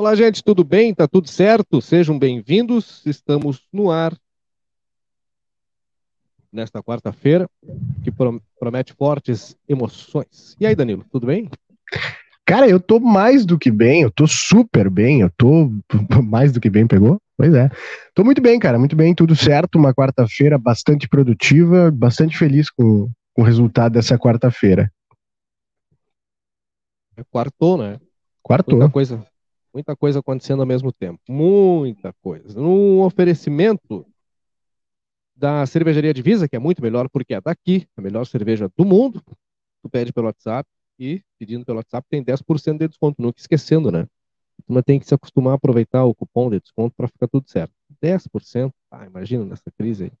Olá, gente, tudo bem? Tá tudo certo? Sejam bem-vindos. Estamos no ar nesta quarta-feira, que promete fortes emoções. E aí, Danilo, tudo bem? Cara, eu tô mais do que bem, eu tô super bem, eu tô mais do que bem, pegou? Pois é. Tô muito bem, cara, muito bem, tudo certo. Uma quarta-feira bastante produtiva, bastante feliz com, com o resultado dessa quarta-feira. É quartou, né? Quartou. Muita coisa, Muita coisa acontecendo ao mesmo tempo. Muita coisa. No oferecimento da cervejaria Divisa, que é muito melhor porque é daqui, a melhor cerveja do mundo. Tu pede pelo WhatsApp e pedindo pelo WhatsApp tem 10% de desconto. Nunca esquecendo, né? Tu tem que se acostumar a aproveitar o cupom de desconto para ficar tudo certo. 10%, ah, imagina nessa crise aí.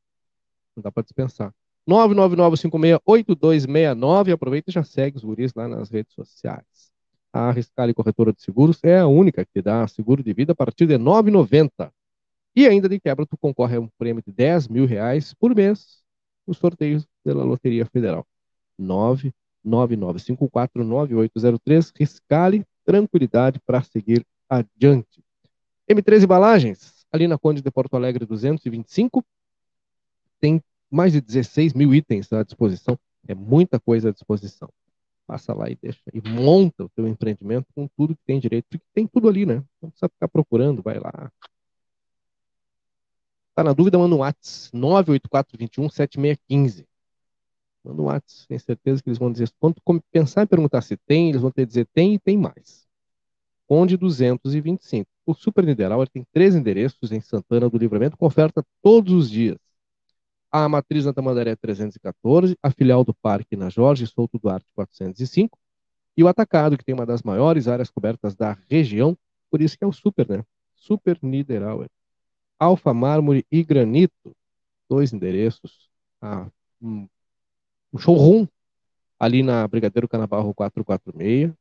Não dá para dispensar. 999568269. Aproveita e já segue os guris lá nas redes sociais. A Riscale Corretora de Seguros é a única que dá seguro de vida a partir de R$ 9,90. E ainda de quebra, tu concorre a um prêmio de 10 mil reais por mês nos sorteios pela Loteria Federal. 999549803. Riscale, tranquilidade para seguir adiante. M3 Embalagens, ali na Conde de Porto Alegre 225, tem mais de 16 mil itens à disposição. É muita coisa à disposição passa lá e deixa e monta o teu empreendimento com tudo que tem direito, porque tem tudo ali, né? Não precisa ficar procurando, vai lá. Tá na dúvida, manda um WhatsApp 98421 7615. Manda um WhatsApp, tenho certeza que eles vão dizer, quando pensar em perguntar se tem, eles vão ter dizer tem e tem mais. Conde 225. O Super Nideral tem três endereços em Santana do Livramento com oferta todos os dias a matriz na Tamandaré 314, a filial do parque na Jorge Souto Duarte 405, e o atacado, que tem uma das maiores áreas cobertas da região, por isso que é o super, né? Super Niederauer. Alfa Mármore e Granito, dois endereços. Ah, um, um showroom ali na Brigadeiro Canabarro 446,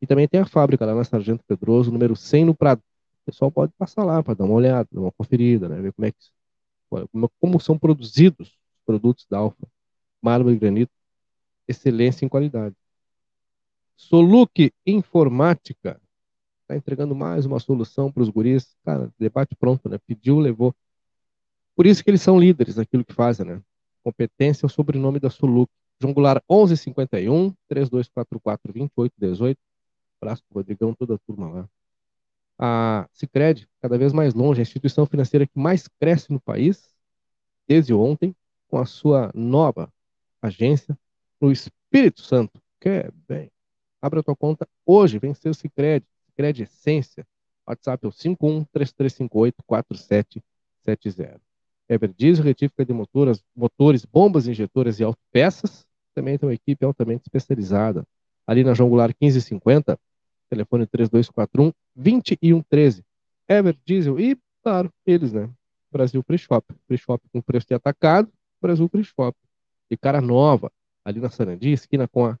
e também tem a fábrica lá na Sargento Pedroso, número 100 no Prado. O pessoal pode passar lá para dar uma olhada, dar uma conferida, né? ver como é que como são produzidos os produtos da Alfa, mármore e granito, excelência em qualidade. Soluc Informática está entregando mais uma solução para os guris. Cara, debate pronto, né? Pediu, levou. Por isso que eles são líderes naquilo que fazem, né? Competência é o sobrenome da Soluc. João Goulart 1151 3244 2818. Abraço pro Rodrigão, toda a turma lá a Sicredi cada vez mais longe, a instituição financeira que mais cresce no país desde ontem, com a sua nova agência no Espírito Santo. Que bem. Abra a tua conta hoje, vem ser o Sicredi, Sicredi Essência. WhatsApp é o 5133584770. Everdiesel, retífica de motores, motores, bombas injetoras e autopeças. Também tem uma equipe altamente especializada. Ali na João Goulart 1550, telefone 3241 2113. Ever Diesel e, claro, eles, né? Brasil Free Shop. Free Shop com preço de atacado, Brasil Free Shop. E cara nova, ali na Sarandi, esquina com a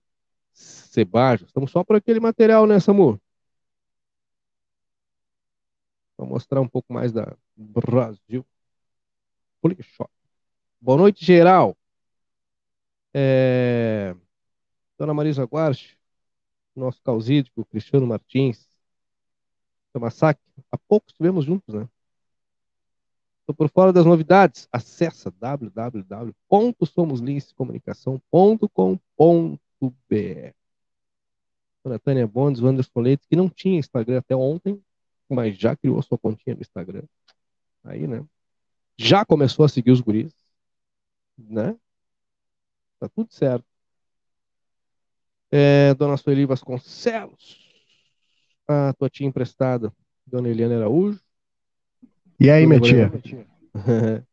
Cebajo. Estamos só por aquele material, né, Samu? Vou mostrar um pouco mais da Brasil Free Shop. Boa noite, geral. É... Dona Marisa Guarche, nosso causídico, Cristiano Martins, Tomasaki, há pouco estivemos juntos, né? Estou por fora das novidades. Acesse www.somoslincecomunicação.com.br Dona Tânia Bondes, Anderson Leite, que não tinha Instagram até ontem, mas já criou sua continha no Instagram. Aí, né? Já começou a seguir os guris, né? Tá tudo certo. É, Dona Sueli Vasconcelos. A tua tia emprestada, Dona Eliana Araújo. E aí, minha tia?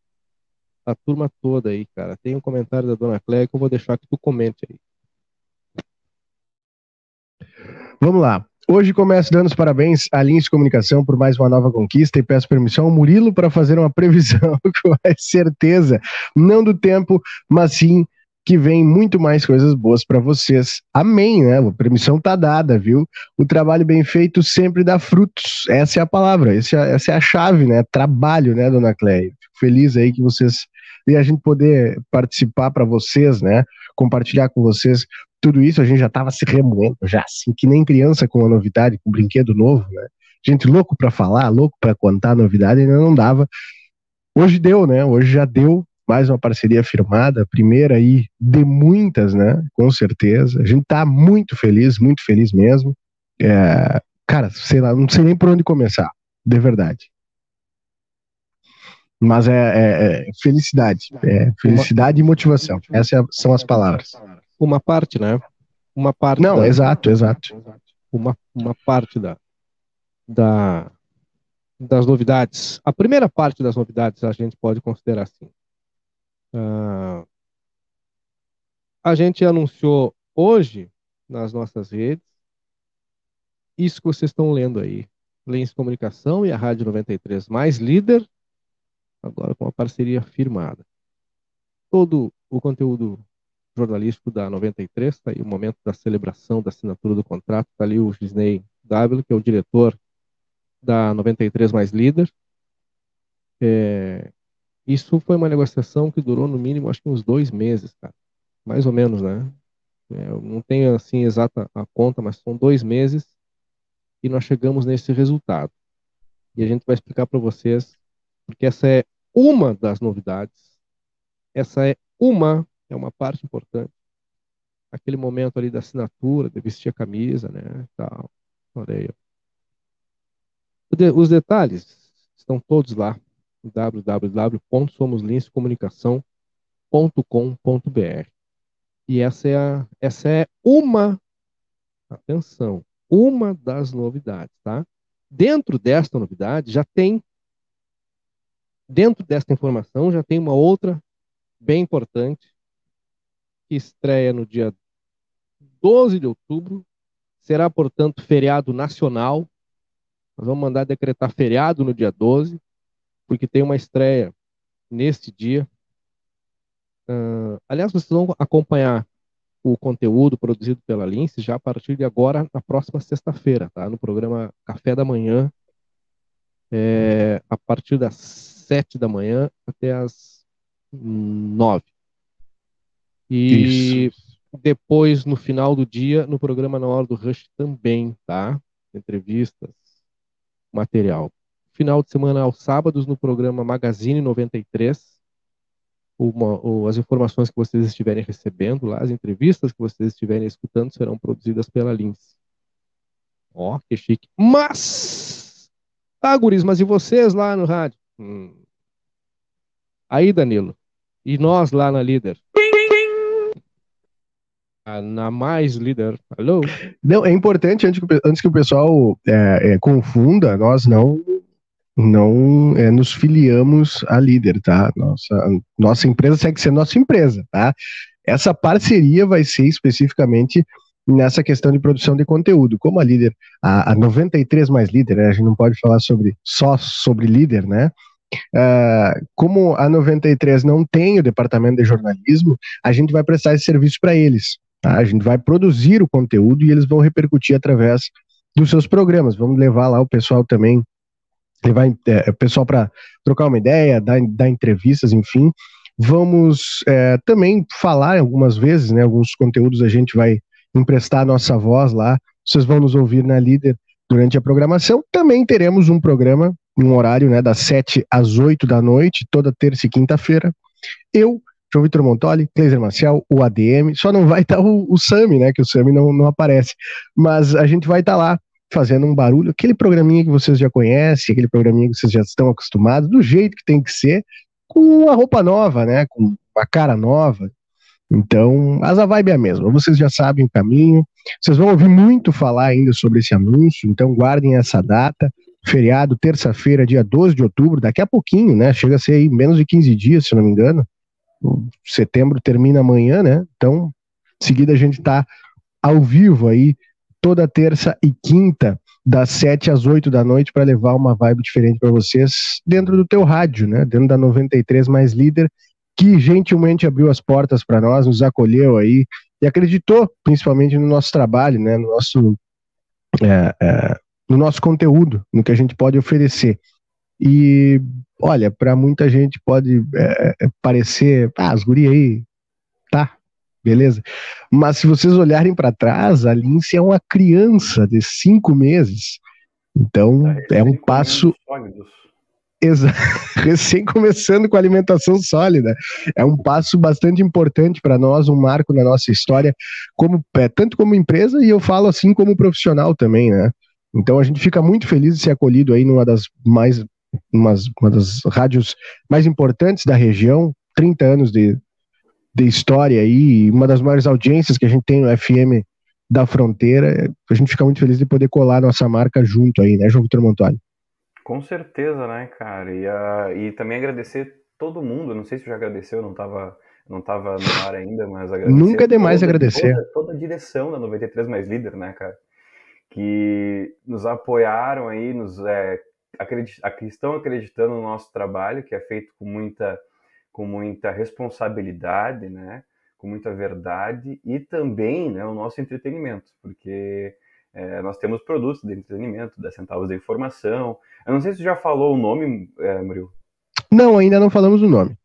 a turma toda aí, cara. Tem um comentário da Dona Cléia que eu vou deixar que tu comente aí. Vamos lá. Hoje começo dando os parabéns à Lins Comunicação por mais uma nova conquista e peço permissão ao Murilo para fazer uma previsão com certeza, não do tempo, mas sim que vem muito mais coisas boas para vocês. Amém, né? A permissão tá dada, viu? O trabalho bem feito sempre dá frutos. Essa é a palavra, essa é, essa é a chave, né? Trabalho, né, dona Cleia? Fico feliz aí que vocês e a gente poder participar para vocês, né? Compartilhar com vocês tudo isso. A gente já estava se remoendo, já assim, que nem criança com uma novidade, com um brinquedo novo, né? gente louco para falar, louco para contar novidade, ainda não dava. Hoje deu, né? Hoje já deu mais uma parceria firmada, primeira aí de muitas, né? Com certeza. A gente tá muito feliz, muito feliz mesmo. É, cara, sei lá, não sei nem por onde começar, de verdade. Mas é, é, é felicidade, é felicidade uma, e motivação. Essas são as palavras. Uma parte, né? Uma parte. Não, da, exato, exato. Uma, uma parte da, da, das novidades. A primeira parte das novidades a gente pode considerar assim. Uh, a gente anunciou hoje nas nossas redes isso que vocês estão lendo aí. Lens Comunicação e a Rádio 93 mais líder, agora com uma parceria firmada. Todo o conteúdo jornalístico da 93, está aí o momento da celebração da assinatura do contrato, está ali o Gisney W, que é o diretor da 93 mais líder. É, isso foi uma negociação que durou no mínimo, acho que uns dois meses, cara. Mais ou menos, né? É, eu não tenho assim exata a conta, mas são dois meses e nós chegamos nesse resultado. E a gente vai explicar para vocês, porque essa é uma das novidades. Essa é uma, é uma parte importante. Aquele momento ali da assinatura, de vestir a camisa, né? Tal. Olha aí. Os detalhes estão todos lá www.somoslinscomunicação.com.br. E essa é, a, essa é uma, atenção, uma das novidades, tá? Dentro desta novidade já tem, dentro desta informação já tem uma outra bem importante que estreia no dia 12 de outubro, será, portanto, feriado nacional. Nós vamos mandar decretar feriado no dia 12 porque tem uma estreia neste dia. Uh, aliás, vocês vão acompanhar o conteúdo produzido pela Lince já a partir de agora, na próxima sexta-feira, tá? No programa Café da Manhã, é, a partir das sete da manhã até as nove. E Isso. depois, no final do dia, no programa Na Hora do Rush também, tá? Entrevistas, material final de semana aos sábados no programa Magazine 93. Uma, as informações que vocês estiverem recebendo lá, as entrevistas que vocês estiverem escutando serão produzidas pela Lins. Ó, oh, que chique. Mas, tá, guris, mas e vocês lá no rádio? Hum. Aí, Danilo. E nós lá na Líder? na mais líder. Alô? Não, é importante, antes que, antes que o pessoal é, é, confunda, nós não não é, nos filiamos à líder, tá? Nossa, nossa empresa segue sendo nossa empresa, tá? Essa parceria vai ser especificamente nessa questão de produção de conteúdo. Como a líder, a, a 93 mais líder, né? a gente não pode falar sobre só sobre líder, né? Uh, como a 93 não tem o departamento de jornalismo, a gente vai prestar esse serviço para eles. Tá? A gente vai produzir o conteúdo e eles vão repercutir através dos seus programas. Vamos levar lá o pessoal também levar é, pessoal para trocar uma ideia, dar, dar entrevistas, enfim. Vamos é, também falar algumas vezes, né? Alguns conteúdos a gente vai emprestar a nossa voz lá. Vocês vão nos ouvir na Líder durante a programação. Também teremos um programa, um horário, né? Das 7 às 8 da noite, toda terça e quinta-feira. Eu, João Vitor Montoli, Cleiser Marcial, o ADM. Só não vai estar o, o Sami, né? Que o Sami não, não aparece. Mas a gente vai estar lá fazendo um barulho, aquele programinha que vocês já conhecem, aquele programinha que vocês já estão acostumados, do jeito que tem que ser, com uma roupa nova, né? Com uma cara nova. Então, mas a vibe é a mesma. Vocês já sabem o caminho. Vocês vão ouvir muito falar ainda sobre esse anúncio, então guardem essa data. Feriado, terça-feira, dia 12 de outubro, daqui a pouquinho, né? Chega a ser aí menos de 15 dias, se não me engano. O setembro termina amanhã, né? Então, em seguida a gente tá ao vivo aí toda terça e quinta, das 7 às 8 da noite, para levar uma vibe diferente para vocês dentro do teu rádio, né? Dentro da 93 mais líder, que gentilmente abriu as portas para nós, nos acolheu aí e acreditou principalmente no nosso trabalho, né? No nosso é, é, no nosso conteúdo, no que a gente pode oferecer. E olha, para muita gente pode é, é parecer, ah, as gurias aí, beleza? Mas se vocês olharem para trás, a Lindsay é uma criança de cinco meses Então, é um passo. recém começando com alimentação sólida. É um passo bastante importante para nós, um marco na nossa história, como é, tanto como empresa e eu falo assim como profissional também, né? Então a gente fica muito feliz de ser acolhido aí numa das mais umas, uma das rádios mais importantes da região, 30 anos de, de história aí, uma das maiores audiências que a gente tem no FM da fronteira. A gente fica muito feliz de poder colar nossa marca junto aí, né, João Vitor Montoli? Com certeza, né, cara? E, uh, e também agradecer todo mundo. Não sei se já agradeceu, não estava não tava no ar ainda, mas agradecer. Nunca é demais toda, agradecer. Toda, toda, a direção da 93 Mais Líder, né, cara? Que nos apoiaram aí, nos é, acredit, estão acreditando no nosso trabalho, que é feito com muita, com muita responsabilidade, né? Com muita verdade e também né, o nosso entretenimento, porque é, nós temos produtos de entretenimento, da Centavos da Informação. Eu não sei se você já falou o nome, é, Murilo. Não, ainda não falamos o nome.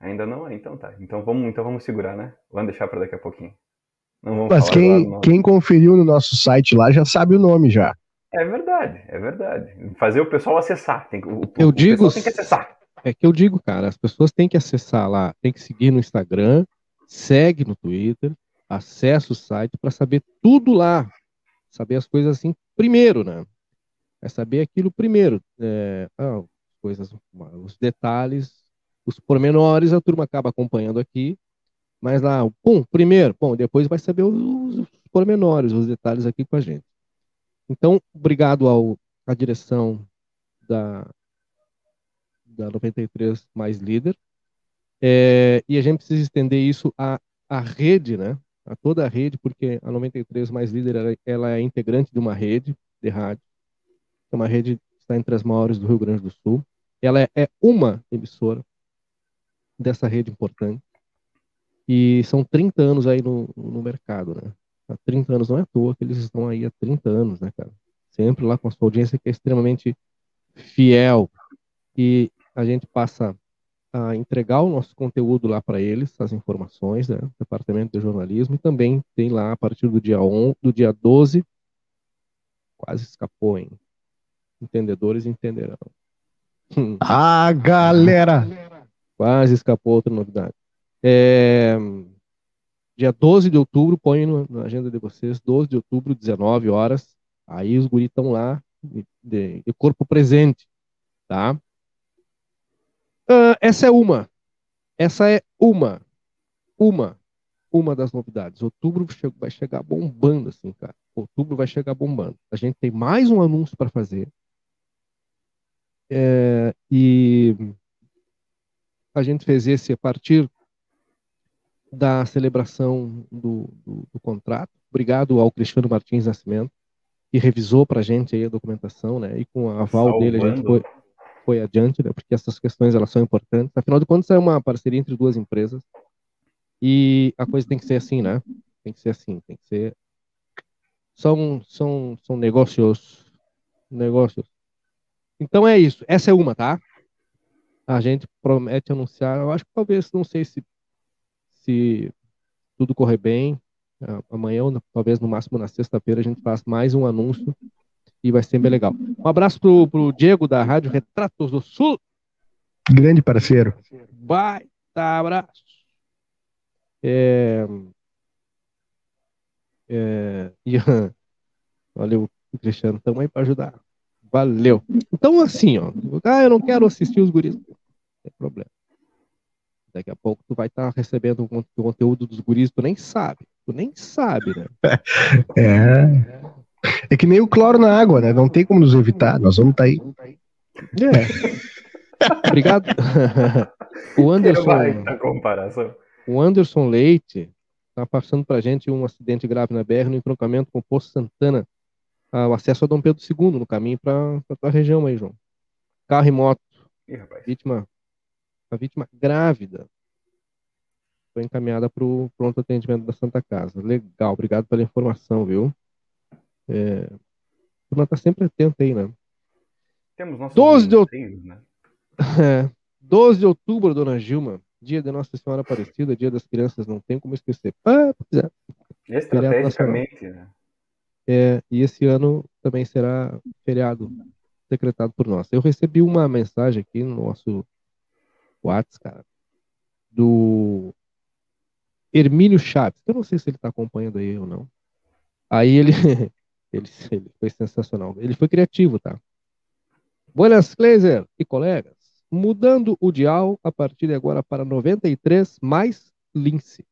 Ainda não? Então tá. Então vamos, então vamos segurar, né? Vamos deixar para daqui a pouquinho. Mas quem, quem conferiu no nosso site lá já sabe o nome já. É verdade, é verdade. Fazer o pessoal acessar. Tem, o, eu o digo, tem que acessar. É que eu digo, cara, as pessoas têm que acessar lá, tem que seguir no Instagram, segue no Twitter, acessa o site para saber tudo lá saber as coisas assim primeiro, né? É saber aquilo primeiro. É, ah, coisas, os detalhes, os pormenores, a turma acaba acompanhando aqui, mas lá, pum, primeiro, bom, depois vai saber os, os pormenores, os detalhes aqui com a gente. Então, obrigado ao, à direção da, da 93 Mais Líder. É, e a gente precisa estender isso à, à rede, né? a toda a rede, porque a 93 Mais Líder ela, ela é integrante de uma rede de rádio, é uma rede que está entre as maiores do Rio Grande do Sul. Ela é, é uma emissora dessa rede importante. E são 30 anos aí no, no mercado, né? Há 30 anos não é à toa que eles estão aí há 30 anos, né, cara? Sempre lá com a sua audiência que é extremamente fiel. E a gente passa a entregar o nosso conteúdo lá para eles, as informações, né, Departamento de Jornalismo, e também tem lá a partir do dia 11, do dia 12, quase escapou, hein? Entendedores entenderão. Ah, galera! Quase escapou outra novidade. É, dia 12 de outubro, põe na agenda de vocês, 12 de outubro, 19 horas, aí os guris estão lá, de, de, de corpo presente, tá? Uh, essa é uma. Essa é uma. Uma. Uma das novidades. Outubro vai chegar bombando, assim, cara. Outubro vai chegar bombando. A gente tem mais um anúncio para fazer. É, e a gente fez esse a partir da celebração do, do, do contrato. Obrigado ao Cristiano Martins Nascimento, que revisou para a gente aí a documentação, né? E com a aval Salvando. dele a gente foi, foi adiante, né, porque essas questões elas são importantes. Afinal de contas, é uma parceria entre duas empresas e a coisa tem que ser assim, né? Tem que ser assim, tem que ser. São, são, são negócios. Negócios. Então é isso. Essa é uma, tá? A gente promete anunciar. Eu acho que talvez, não sei se, se tudo correr bem. Amanhã, ou talvez no máximo na sexta-feira, a gente faz mais um anúncio e vai ser bem legal. Um abraço pro, pro Diego da Rádio Retratos do Sul. Grande parceiro. Baita abraço. É, é, Ian, valeu, Cristiano, estamos aí para ajudar. Valeu. Então, assim, ó, ah, eu não quero assistir os guris. Não tem problema. Daqui a pouco tu vai estar tá recebendo o conteúdo dos guris, tu nem sabe. Tu nem sabe, né? É. É que nem o cloro na água, né? Não tem como nos evitar, nós vamos estar tá aí. É. Obrigado. o Anderson. comparação. O Anderson Leite está passando para gente um acidente grave na BR no entroncamento com o Poço Santana, ah, o acesso a Dom Pedro II no caminho para a tua região aí, João. Carro e moto. Ih, rapaz. Vítima, a vítima grávida foi encaminhada para o pronto atendimento da Santa Casa. Legal, obrigado pela informação, viu? É, a turma tá sempre atenta aí, né? Temos nossos 12 de outubro, né? É, 12 de outubro, dona Gilma, dia da Nossa Senhora Aparecida, dia das crianças, não tem como esquecer. Ah, pois é. Estrategicamente, né? É, e esse ano também será feriado decretado por nós. Eu recebi uma mensagem aqui no nosso WhatsApp, cara, do Hermínio Chaves, eu não sei se ele está acompanhando aí ou não. Aí ele, ele, ele, foi sensacional. Ele foi criativo, tá? Buenas, Glazer e colegas. Mudando o dial a partir de agora para 93 mais Lince.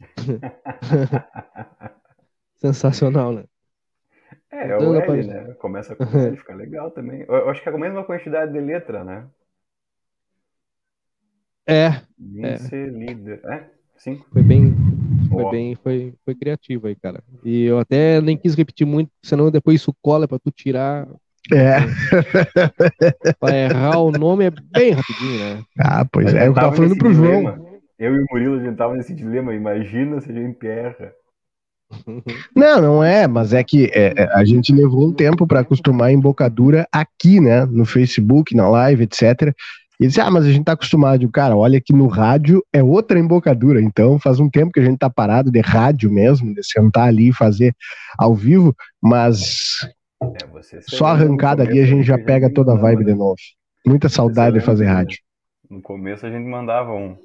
Sensacional, né? É, é o L, né? Começa com L, fica legal também. Eu acho que é a mesma quantidade de letra, né? É. Lince, é. líder. É, sim. Foi bem, foi bem, foi, foi criativo aí, cara. E eu até nem quis repetir muito, senão depois isso cola pra tu tirar. É. pra errar o nome é bem rapidinho, né? Ah, pois é, eu tava falando pro dilema. João. Eu e o Murilo, a gente tava nesse dilema, imagina se a gente erra. Não, não é, mas é que é, é a gente levou um tempo para acostumar a embocadura aqui, né? No Facebook, na live, etc. E disse, ah, mas a gente tá acostumado. Cara, olha que no rádio é outra embocadura. Então faz um tempo que a gente tá parado de rádio mesmo, de sentar ali e fazer ao vivo, mas é, só arrancada ali a gente já pega toda a vibe de novo. Muita saudade de fazer rádio. No começo a gente mandava um.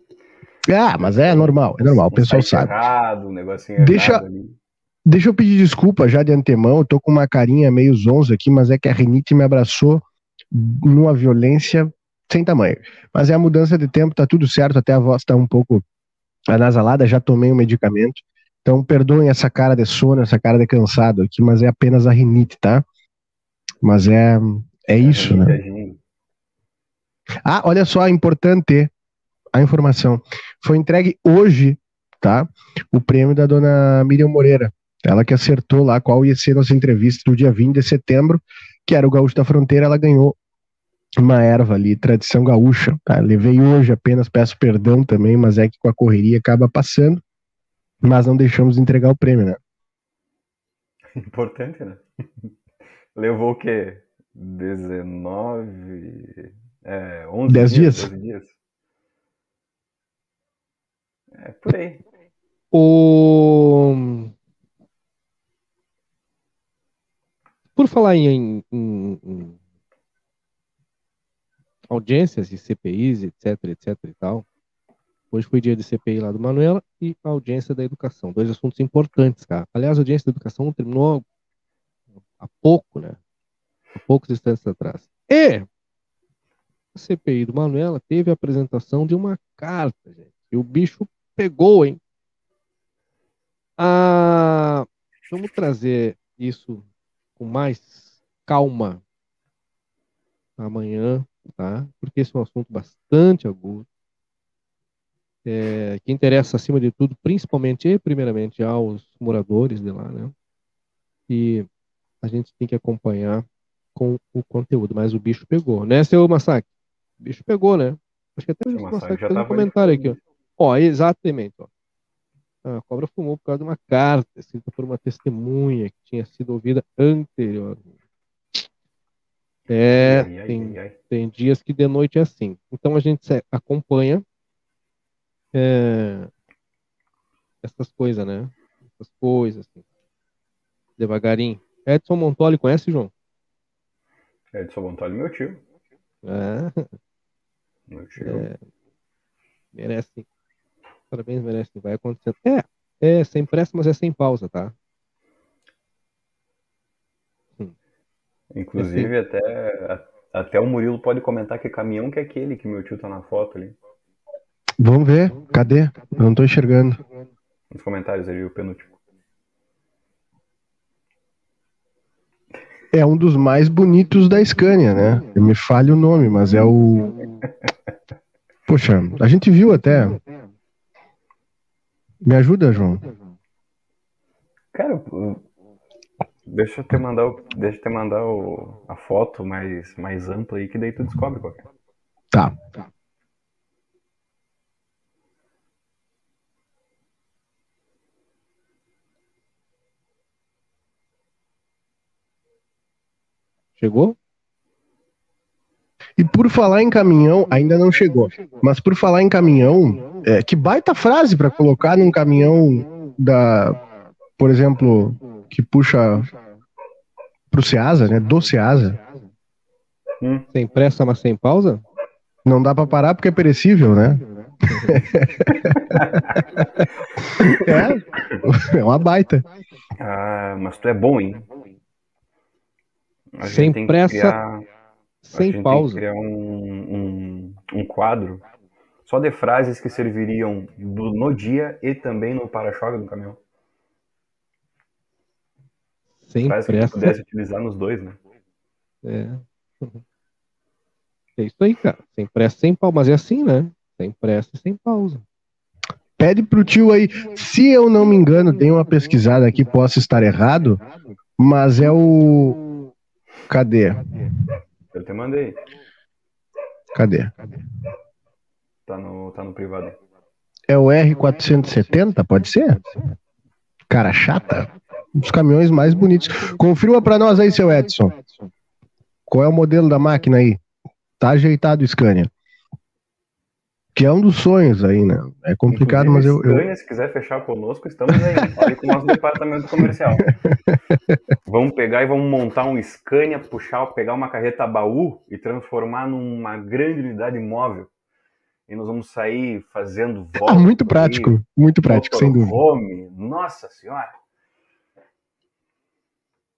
Ah, mas é normal, é normal, o pessoal sabe. Errado, um negocinho deixa, ali. deixa eu pedir desculpa já de antemão, eu tô com uma carinha meio zonza aqui, mas é que a Renite me abraçou numa violência sem tamanho. Mas é a mudança de tempo, tá tudo certo, até a voz tá um pouco anasalada, já tomei o um medicamento. Então perdoem essa cara de sono, essa cara de cansado aqui, mas é apenas a rinite, tá? Mas é, é isso, né? Ah, olha só, importante a informação. Foi entregue hoje, tá? O prêmio da dona Miriam Moreira. Ela que acertou lá qual ia ser nossa entrevista do dia 20 de setembro, que era o Gaúcho da Fronteira, ela ganhou uma erva ali, tradição gaúcha. Tá? Levei hoje apenas, peço perdão também, mas é que com a correria acaba passando, mas não deixamos de entregar o prêmio, né? Importante, né? Levou o quê? 19. É, 11 10 dias? dias. dias. É por aí. O... Por falar em, em, em audiências de CPIs, etc, etc e tal. Hoje foi dia de CPI lá do Manuela e audiência da educação. Dois assuntos importantes, cara. Aliás, a audiência da educação terminou há pouco, né? Há poucos instantes atrás. E a CPI do Manuela teve a apresentação de uma carta, gente. E o bicho pegou, hein? Ah, vamos trazer isso com mais calma amanhã tá? Porque esse é um assunto bastante agudo, é, que interessa acima de tudo, principalmente e primeiramente aos moradores de lá, né? E a gente tem que acompanhar com o conteúdo, mas o bicho pegou, né, seu Massacre? O bicho pegou, né? Acho que até o Massacre fez um comentário aqui, ó. Ó, exatamente, ó. A cobra fumou por causa de uma carta escrita por uma testemunha que tinha sido ouvida anteriormente. É, ai, ai, tem, ai, tem dias que de noite é assim. Então a gente acompanha é, essas coisas, né? Essas coisas, assim. Devagarinho. Edson Montoli, conhece, João? Edson Montoli, meu tio. É. Meu tio. É, merece. Parabéns, merece. Vai acontecer. É, é sem pressa, mas é sem pausa, tá? Inclusive, até, até o Murilo pode comentar que caminhão que é aquele que meu tio tá na foto ali. Vamos ver. Cadê? Eu não tô enxergando. Nos comentários ali, o penúltimo. É um dos mais bonitos da Scania, né? Eu me falha o nome, mas é o. Poxa, a gente viu até. Me ajuda, João. Cara, Deixa eu te mandar, o, deixa eu te mandar o, a foto mais, mais ampla aí, que daí tu descobre qual é. Tá. tá. Chegou? E por falar em caminhão, ainda não chegou. Mas por falar em caminhão, é, que baita frase para colocar num caminhão da, por exemplo, que puxa pro Ceasa, né? Do Ceasa. Hum. Sem pressa, mas sem pausa? Não dá para parar porque é perecível, né? é, é uma baita. Ah, mas tu é bom, hein? A sem pressa, criar, sem pausa. criar um, um, um, quadro só de frases que serviriam do, no dia e também no para-choque do caminhão. Sem frases pressa. que pudesse utilizar nos dois, né? É. É isso aí, cara. Sem pressa, sem pausa. Mas é assim, né? Sem pressa e sem pausa. Pede pro tio aí. Se eu não me engano, tem uma pesquisada aqui, posso estar errado, mas é o. Cadê? Eu te mandei. Cadê? Tá no, tá no privado. É o R470, pode ser? Cara chata. Um dos caminhões mais bonitos. Confirma para nós aí, seu Edson. Qual é o modelo da máquina aí? Tá ajeitado o Scania. Que é um dos sonhos aí, né? É complicado, Inclusive, mas eu, Scania, se quiser fechar conosco, estamos aí. Fale com o nosso departamento comercial. vamos pegar e vamos montar um Scania, puxar, pegar uma carreta baú e transformar numa grande unidade móvel. E nós vamos sair fazendo volta. Ah, muito prático, aí, muito prático, sem dúvida. Home. Nossa senhora!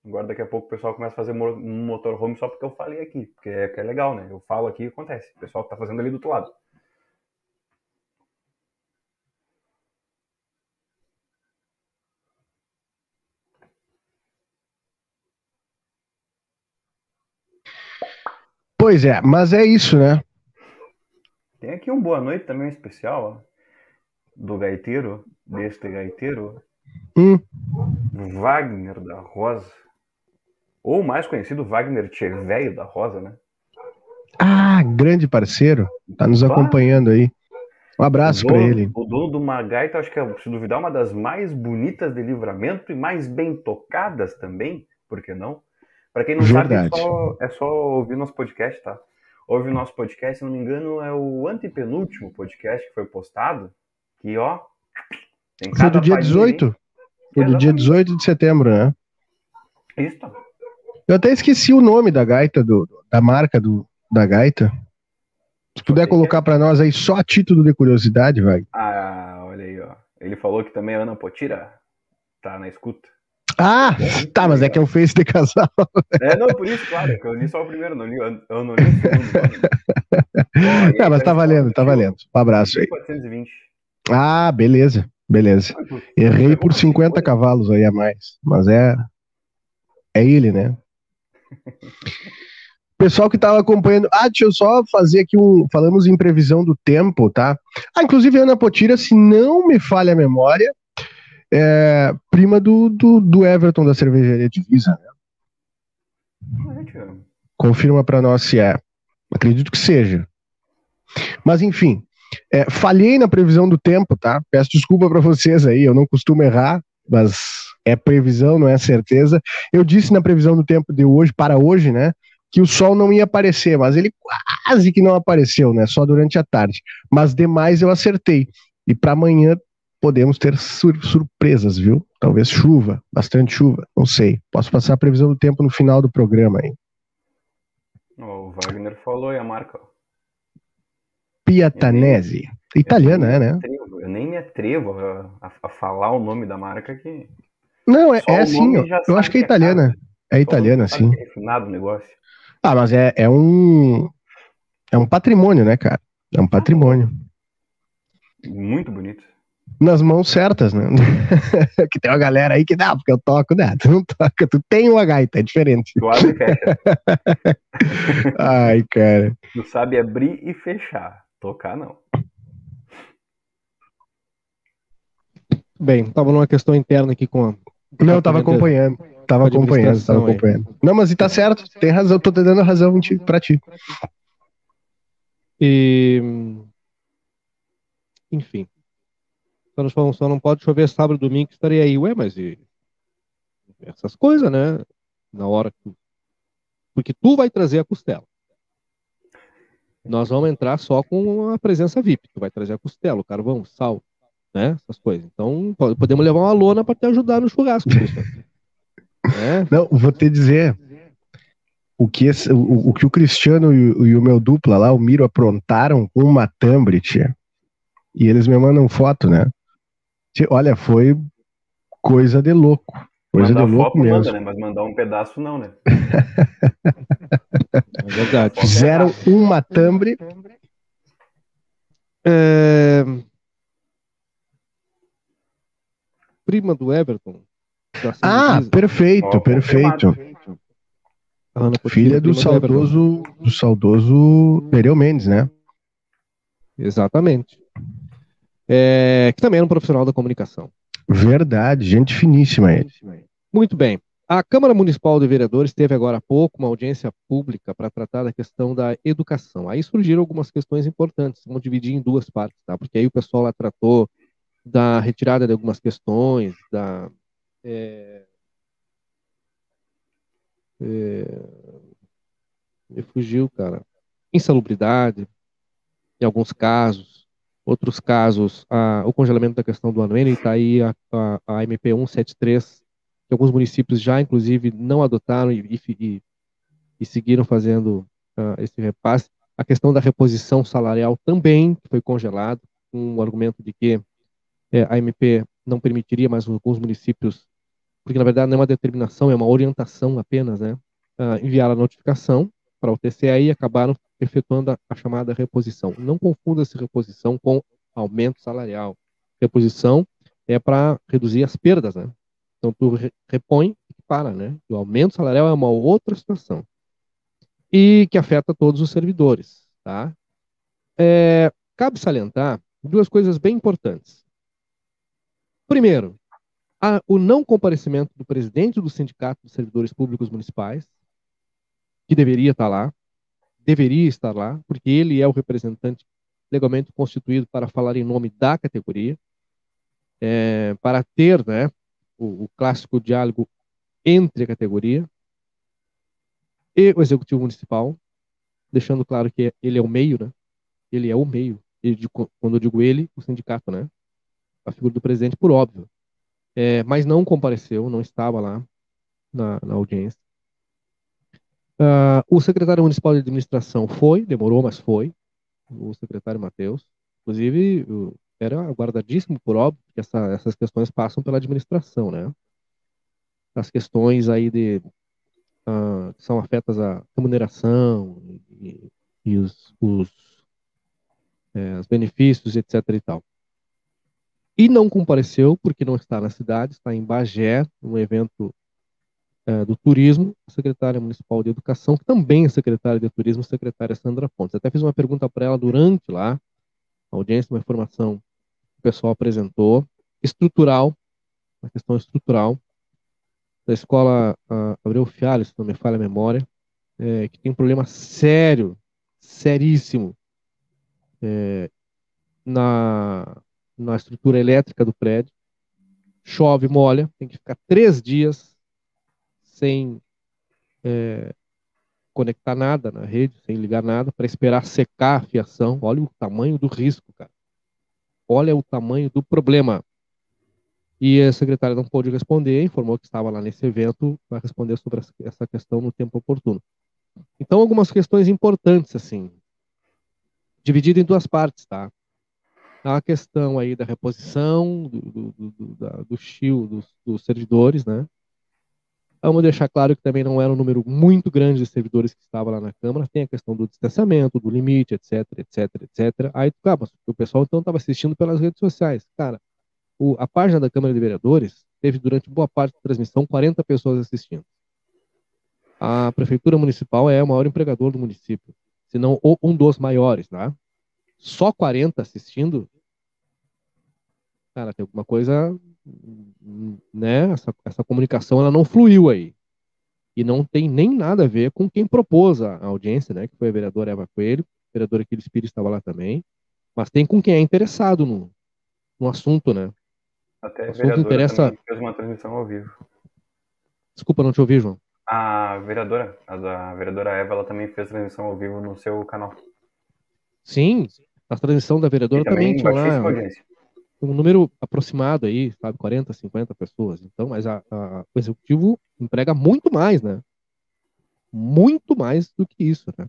Agora daqui a pouco o pessoal começa a fazer um motorhome só porque eu falei aqui, porque é, que é legal, né? Eu falo aqui e acontece. O pessoal tá fazendo ali do outro lado. Pois é, mas é isso, né? Tem aqui um boa noite também especial, ó, do gaiteiro, deste gaiteiro, hum. Wagner da Rosa. Ou mais conhecido, Wagner Tchê, velho da Rosa, né? Ah, grande parceiro. Tá nos acompanhando aí. Um abraço para ele. O dono do Magaita, acho que é, se duvidar, uma das mais bonitas de livramento e mais bem tocadas também, por que não? Para quem não Verdade. sabe, é só, é só ouvir nosso podcast, tá? Ouve o nosso podcast, se não me engano, é o antepenúltimo podcast que foi postado. Que, ó. Foi do dia 18? Foi do dia 18 de setembro, né? Isso. Eu até esqueci o nome da gaita, do, da marca do, da gaita. Se puder colocar para nós aí só a título de curiosidade, vai. Ah, olha aí, ó. Ele falou que também a Ana Potira tá na escuta. Ah, tá, mas é que é um face de casal. É, não, por isso, claro, que eu li só o primeiro, não li, eu não li o segundo. Não, mas tá valendo, tá valendo. Um abraço aí. 420. Ah, beleza, beleza. Errei por 50 cavalos aí a mais, mas é é ele, né? Pessoal que estava acompanhando. Ah, deixa eu só fazer aqui um. Falamos em previsão do tempo, tá? Ah, inclusive a Ana Potira, se não me falha a memória, é prima do, do, do Everton da cervejaria Divisa, né? Confirma para nós se é. Acredito que seja. Mas enfim, é, falhei na previsão do tempo, tá? Peço desculpa para vocês aí, eu não costumo errar, mas é previsão, não é certeza. Eu disse na previsão do tempo de hoje, para hoje, né? Que o sol não ia aparecer, mas ele quase que não apareceu, né? Só durante a tarde. Mas demais eu acertei. E para amanhã podemos ter sur surpresas, viu? Talvez chuva, bastante chuva, não sei. Posso passar a previsão do tempo no final do programa aí. O Wagner falou e a marca. Piatanese. Italiana, é, né? Eu nem me atrevo a, a, a, falar o nome da marca aqui. Não, é, é sim. Eu, acho que é, é italiana. É, é italiana, sim. É refinado o negócio. Ah, mas é, é um. É um patrimônio, né, cara? É um patrimônio. Muito bonito. Nas mãos certas, né? que tem uma galera aí que dá, porque eu toco, né? Tu não toca, tu tem uma gaita, é diferente. Tu abre e fecha. Ai, cara. Tu sabe abrir e fechar. Tocar, não. Bem, tava numa questão interna aqui com a não, eu tava acompanhando. Tava acompanhando, tava acompanhando. Não, mas e tá certo, tem razão, tô dando razão pra ti. E. Enfim. Só, não, só não pode chover sábado e domingo que estaria aí. Ué, mas e. Essas coisas, né? Na hora que. Porque tu vai trazer a costela. Nós vamos entrar só com a presença VIP. Tu vai trazer a costela, o carvão, sal, né? Essas coisas. Então, podemos levar uma lona para te ajudar no churrasco. É? Não, vou te dizer. O que, esse, o, o, que o Cristiano e o, e o, meu dupla lá, o Miro, aprontaram com uma Tumblr, tia. E eles me mandam foto, né? Tia, olha, foi coisa de louco. Coisa mandar de louco mesmo. Manda, né? Mas mandar um pedaço não, né? é verdade. Fizeram uma Tumblr. É... Prima do Everton. Ah, perfeito, perfeito. Filha do saudoso, do saudoso Nereu Mendes, né? Exatamente. É, que também era um profissional da comunicação. Verdade, gente finíssima ele. Muito bem. A Câmara Municipal de Vereadores teve agora há pouco uma audiência pública para tratar da questão da educação. Aí surgiram algumas questões importantes, vamos dividir em duas partes, tá? Porque aí o pessoal lá tratou da retirada de algumas questões, da é, é, fugiu, cara. Insalubridade, em alguns casos. Outros casos, a, o congelamento da questão do anuênio, está aí a, a, a, MP 173, que alguns municípios já, inclusive, não adotaram e, e, e seguiram fazendo uh, esse repasse. A questão da reposição salarial também foi congelado, com o argumento de que é, a MP não permitiria mais alguns municípios porque na verdade não é uma determinação, é uma orientação apenas, né? Uh, enviar a notificação para o TCE e acabaram efetuando a, a chamada reposição. Não confunda essa reposição com aumento salarial. Reposição é para reduzir as perdas, né? Então tu re, repõe e para, né? O aumento salarial é uma outra situação e que afeta todos os servidores, tá? É, cabe salientar duas coisas bem importantes. Primeiro, a, o não comparecimento do presidente do Sindicato dos Servidores Públicos Municipais, que deveria estar lá, deveria estar lá, porque ele é o representante legalmente constituído para falar em nome da categoria, é, para ter né, o, o clássico diálogo entre a categoria e o executivo municipal, deixando claro que ele é o meio, né? Ele é o meio. Ele, quando eu digo ele, o sindicato, né? A figura do presidente, por óbvio é, mas não compareceu, não estava lá na, na audiência. Uh, o secretário municipal de administração foi, demorou, mas foi, o secretário Matheus. Inclusive, era aguardadíssimo, por óbvio, que essa, essas questões passam pela administração, né? As questões aí de uh, que são afetas à remuneração e, e os, os, é, os benefícios, etc. e tal e não compareceu porque não está na cidade, está em Bagé, um evento é, do turismo, secretária municipal de educação, que também é secretária de turismo, secretária Sandra Pontes. Até fiz uma pergunta para ela durante lá, a audiência, uma informação que o pessoal apresentou, estrutural, uma questão estrutural, da escola Abreu Fialho, se não me falha a memória, é, que tem um problema sério, seríssimo, é, na na estrutura elétrica do prédio. Chove, molha, tem que ficar três dias sem é, conectar nada na rede, sem ligar nada, para esperar secar a fiação. Olha o tamanho do risco, cara. Olha o tamanho do problema. E a secretária não pôde responder, informou que estava lá nesse evento para responder sobre essa questão no tempo oportuno. Então, algumas questões importantes, assim, dividido em duas partes, tá? A questão aí da reposição do, do, do, da, do shield dos, dos, servidores, né? Vamos deixar claro que também não era um número muito grande de servidores que estavam lá na Câmara. Tem a questão do distanciamento, do limite, etc, etc, etc. Aí, cara, o pessoal então estava assistindo pelas redes sociais. Cara, o, a página da Câmara de Vereadores teve durante boa parte da transmissão 40 pessoas assistindo. A Prefeitura Municipal é o maior empregador do município, se não um dos maiores, né? Só 40 assistindo cara, tem alguma coisa, né? Essa, essa comunicação ela não fluiu aí. E não tem nem nada a ver com quem propôs a audiência, né? Que foi a vereadora Eva Coelho, a vereadora Aquiles Pires estava lá também. Mas tem com quem é interessado no, no assunto, né? Até a vereadora interessa... fez uma transmissão ao vivo. Desculpa, não te ouvi, João. A vereadora, a vereadora Eva, ela também fez transmissão ao vivo no seu canal. Sim, a transmissão da vereadora também, também tinha lá. Um número aproximado aí, sabe, 40, 50 pessoas. Então, mas a, a, o executivo emprega muito mais, né? Muito mais do que isso, né?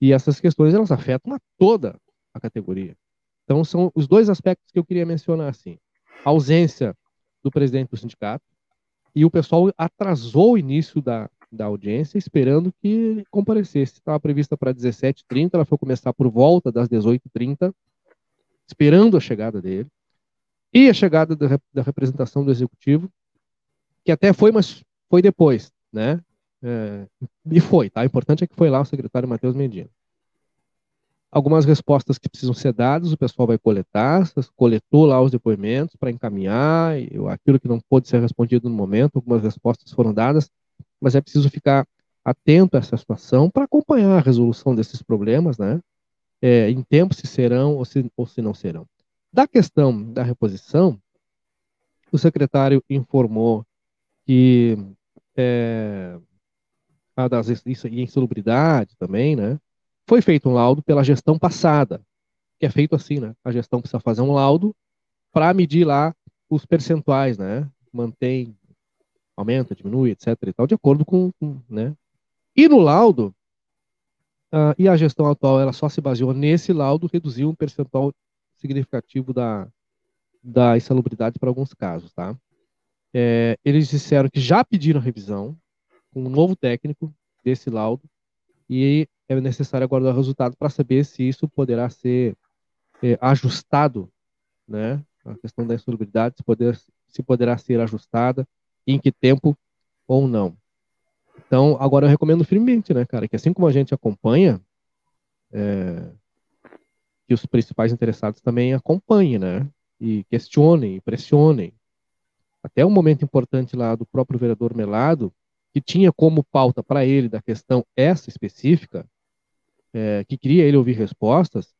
E essas questões elas afetam a toda a categoria. Então, são os dois aspectos que eu queria mencionar assim: a ausência do presidente do sindicato e o pessoal atrasou o início da, da audiência esperando que comparecesse. Estava prevista para 17h30, ela foi começar por volta das 18h30, esperando a chegada dele. E a chegada da, da representação do executivo, que até foi, mas foi depois, né? É, e foi, tá? O importante é que foi lá o secretário Matheus Medina. Algumas respostas que precisam ser dadas, o pessoal vai coletar, coletou lá os depoimentos para encaminhar, aquilo que não pôde ser respondido no momento, algumas respostas foram dadas, mas é preciso ficar atento a essa situação para acompanhar a resolução desses problemas, né? É, em tempo se serão ou se, ou se não serão. Da questão da reposição, o secretário informou que é, a das insalubridade também, né? Foi feito um laudo pela gestão passada, que é feito assim, né? A gestão precisa fazer um laudo para medir lá os percentuais, né? Mantém, aumenta, diminui, etc. e tal, de acordo com, com né? E no laudo, uh, e a gestão atual, ela só se baseou nesse laudo, reduziu um percentual significativo da, da insalubridade para alguns casos, tá? É, eles disseram que já pediram revisão com um novo técnico desse laudo e é necessário aguardar o resultado para saber se isso poderá ser é, ajustado, né? A questão da insalubridade, se, poder, se poderá ser ajustada, em que tempo ou não. Então, agora eu recomendo firmemente, né, cara, que assim como a gente acompanha, é, que os principais interessados também acompanhem, né? E questionem, e pressionem. Até um momento importante lá do próprio vereador Melado, que tinha como pauta para ele da questão essa específica, é, que queria ele ouvir respostas,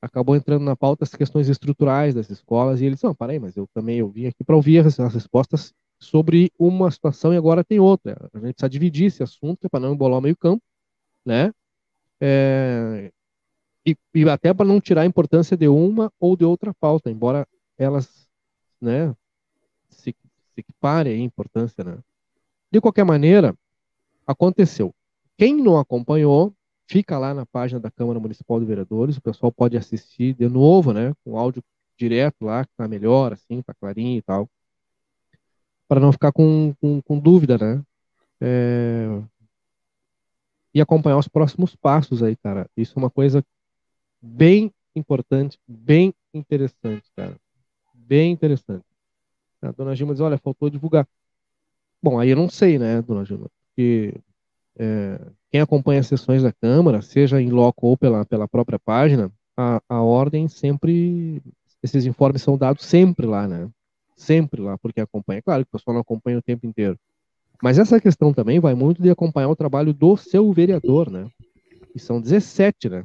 acabou entrando na pauta as questões estruturais das escolas, e ele disse, não, parei, mas eu também eu vim aqui para ouvir as, as, respostas sobre uma situação e agora tem outra. A gente precisa dividir esse assunto para não embolar o meio campo, né? É, e, e até para não tirar a importância de uma ou de outra pauta, embora elas né, se, se equiparem a importância. Né? De qualquer maneira, aconteceu. Quem não acompanhou, fica lá na página da Câmara Municipal de Vereadores, o pessoal pode assistir de novo, né, com áudio direto lá, que tá melhor, assim, tá clarinho e tal, para não ficar com, com, com dúvida, né? É... E acompanhar os próximos passos aí, cara. Isso é uma coisa bem importante, bem interessante, cara. Bem interessante. A dona Gilma diz, olha, faltou divulgar. Bom, aí eu não sei, né, dona Gilma? Porque é, quem acompanha as sessões da Câmara, seja em loco ou pela, pela própria página, a, a ordem sempre, esses informes são dados sempre lá, né? Sempre lá, porque acompanha. Claro que o pessoal não acompanha o tempo inteiro. Mas essa questão também vai muito de acompanhar o trabalho do seu vereador, né? E são 17, né?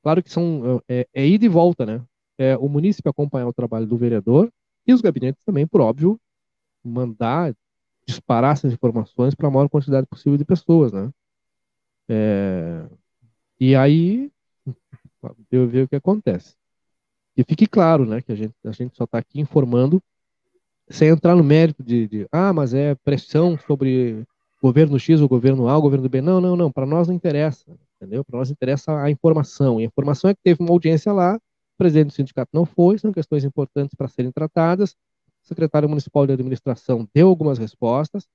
Claro que são é, é ida e volta, né? É, o município acompanhar o trabalho do vereador e os gabinetes também, por óbvio, mandar disparar essas informações para a maior quantidade possível de pessoas, né? É, e aí eu ver o que acontece. E fique claro, né, que a gente, a gente só está aqui informando sem entrar no mérito de, de, ah, mas é pressão sobre governo X ou governo A, ou governo B. Não, não, não. Para nós não interessa entendeu? Para nós interessa a informação. E a informação é que teve uma audiência lá, o presidente do sindicato não foi, são questões importantes para serem tratadas. O secretário municipal de administração deu algumas respostas,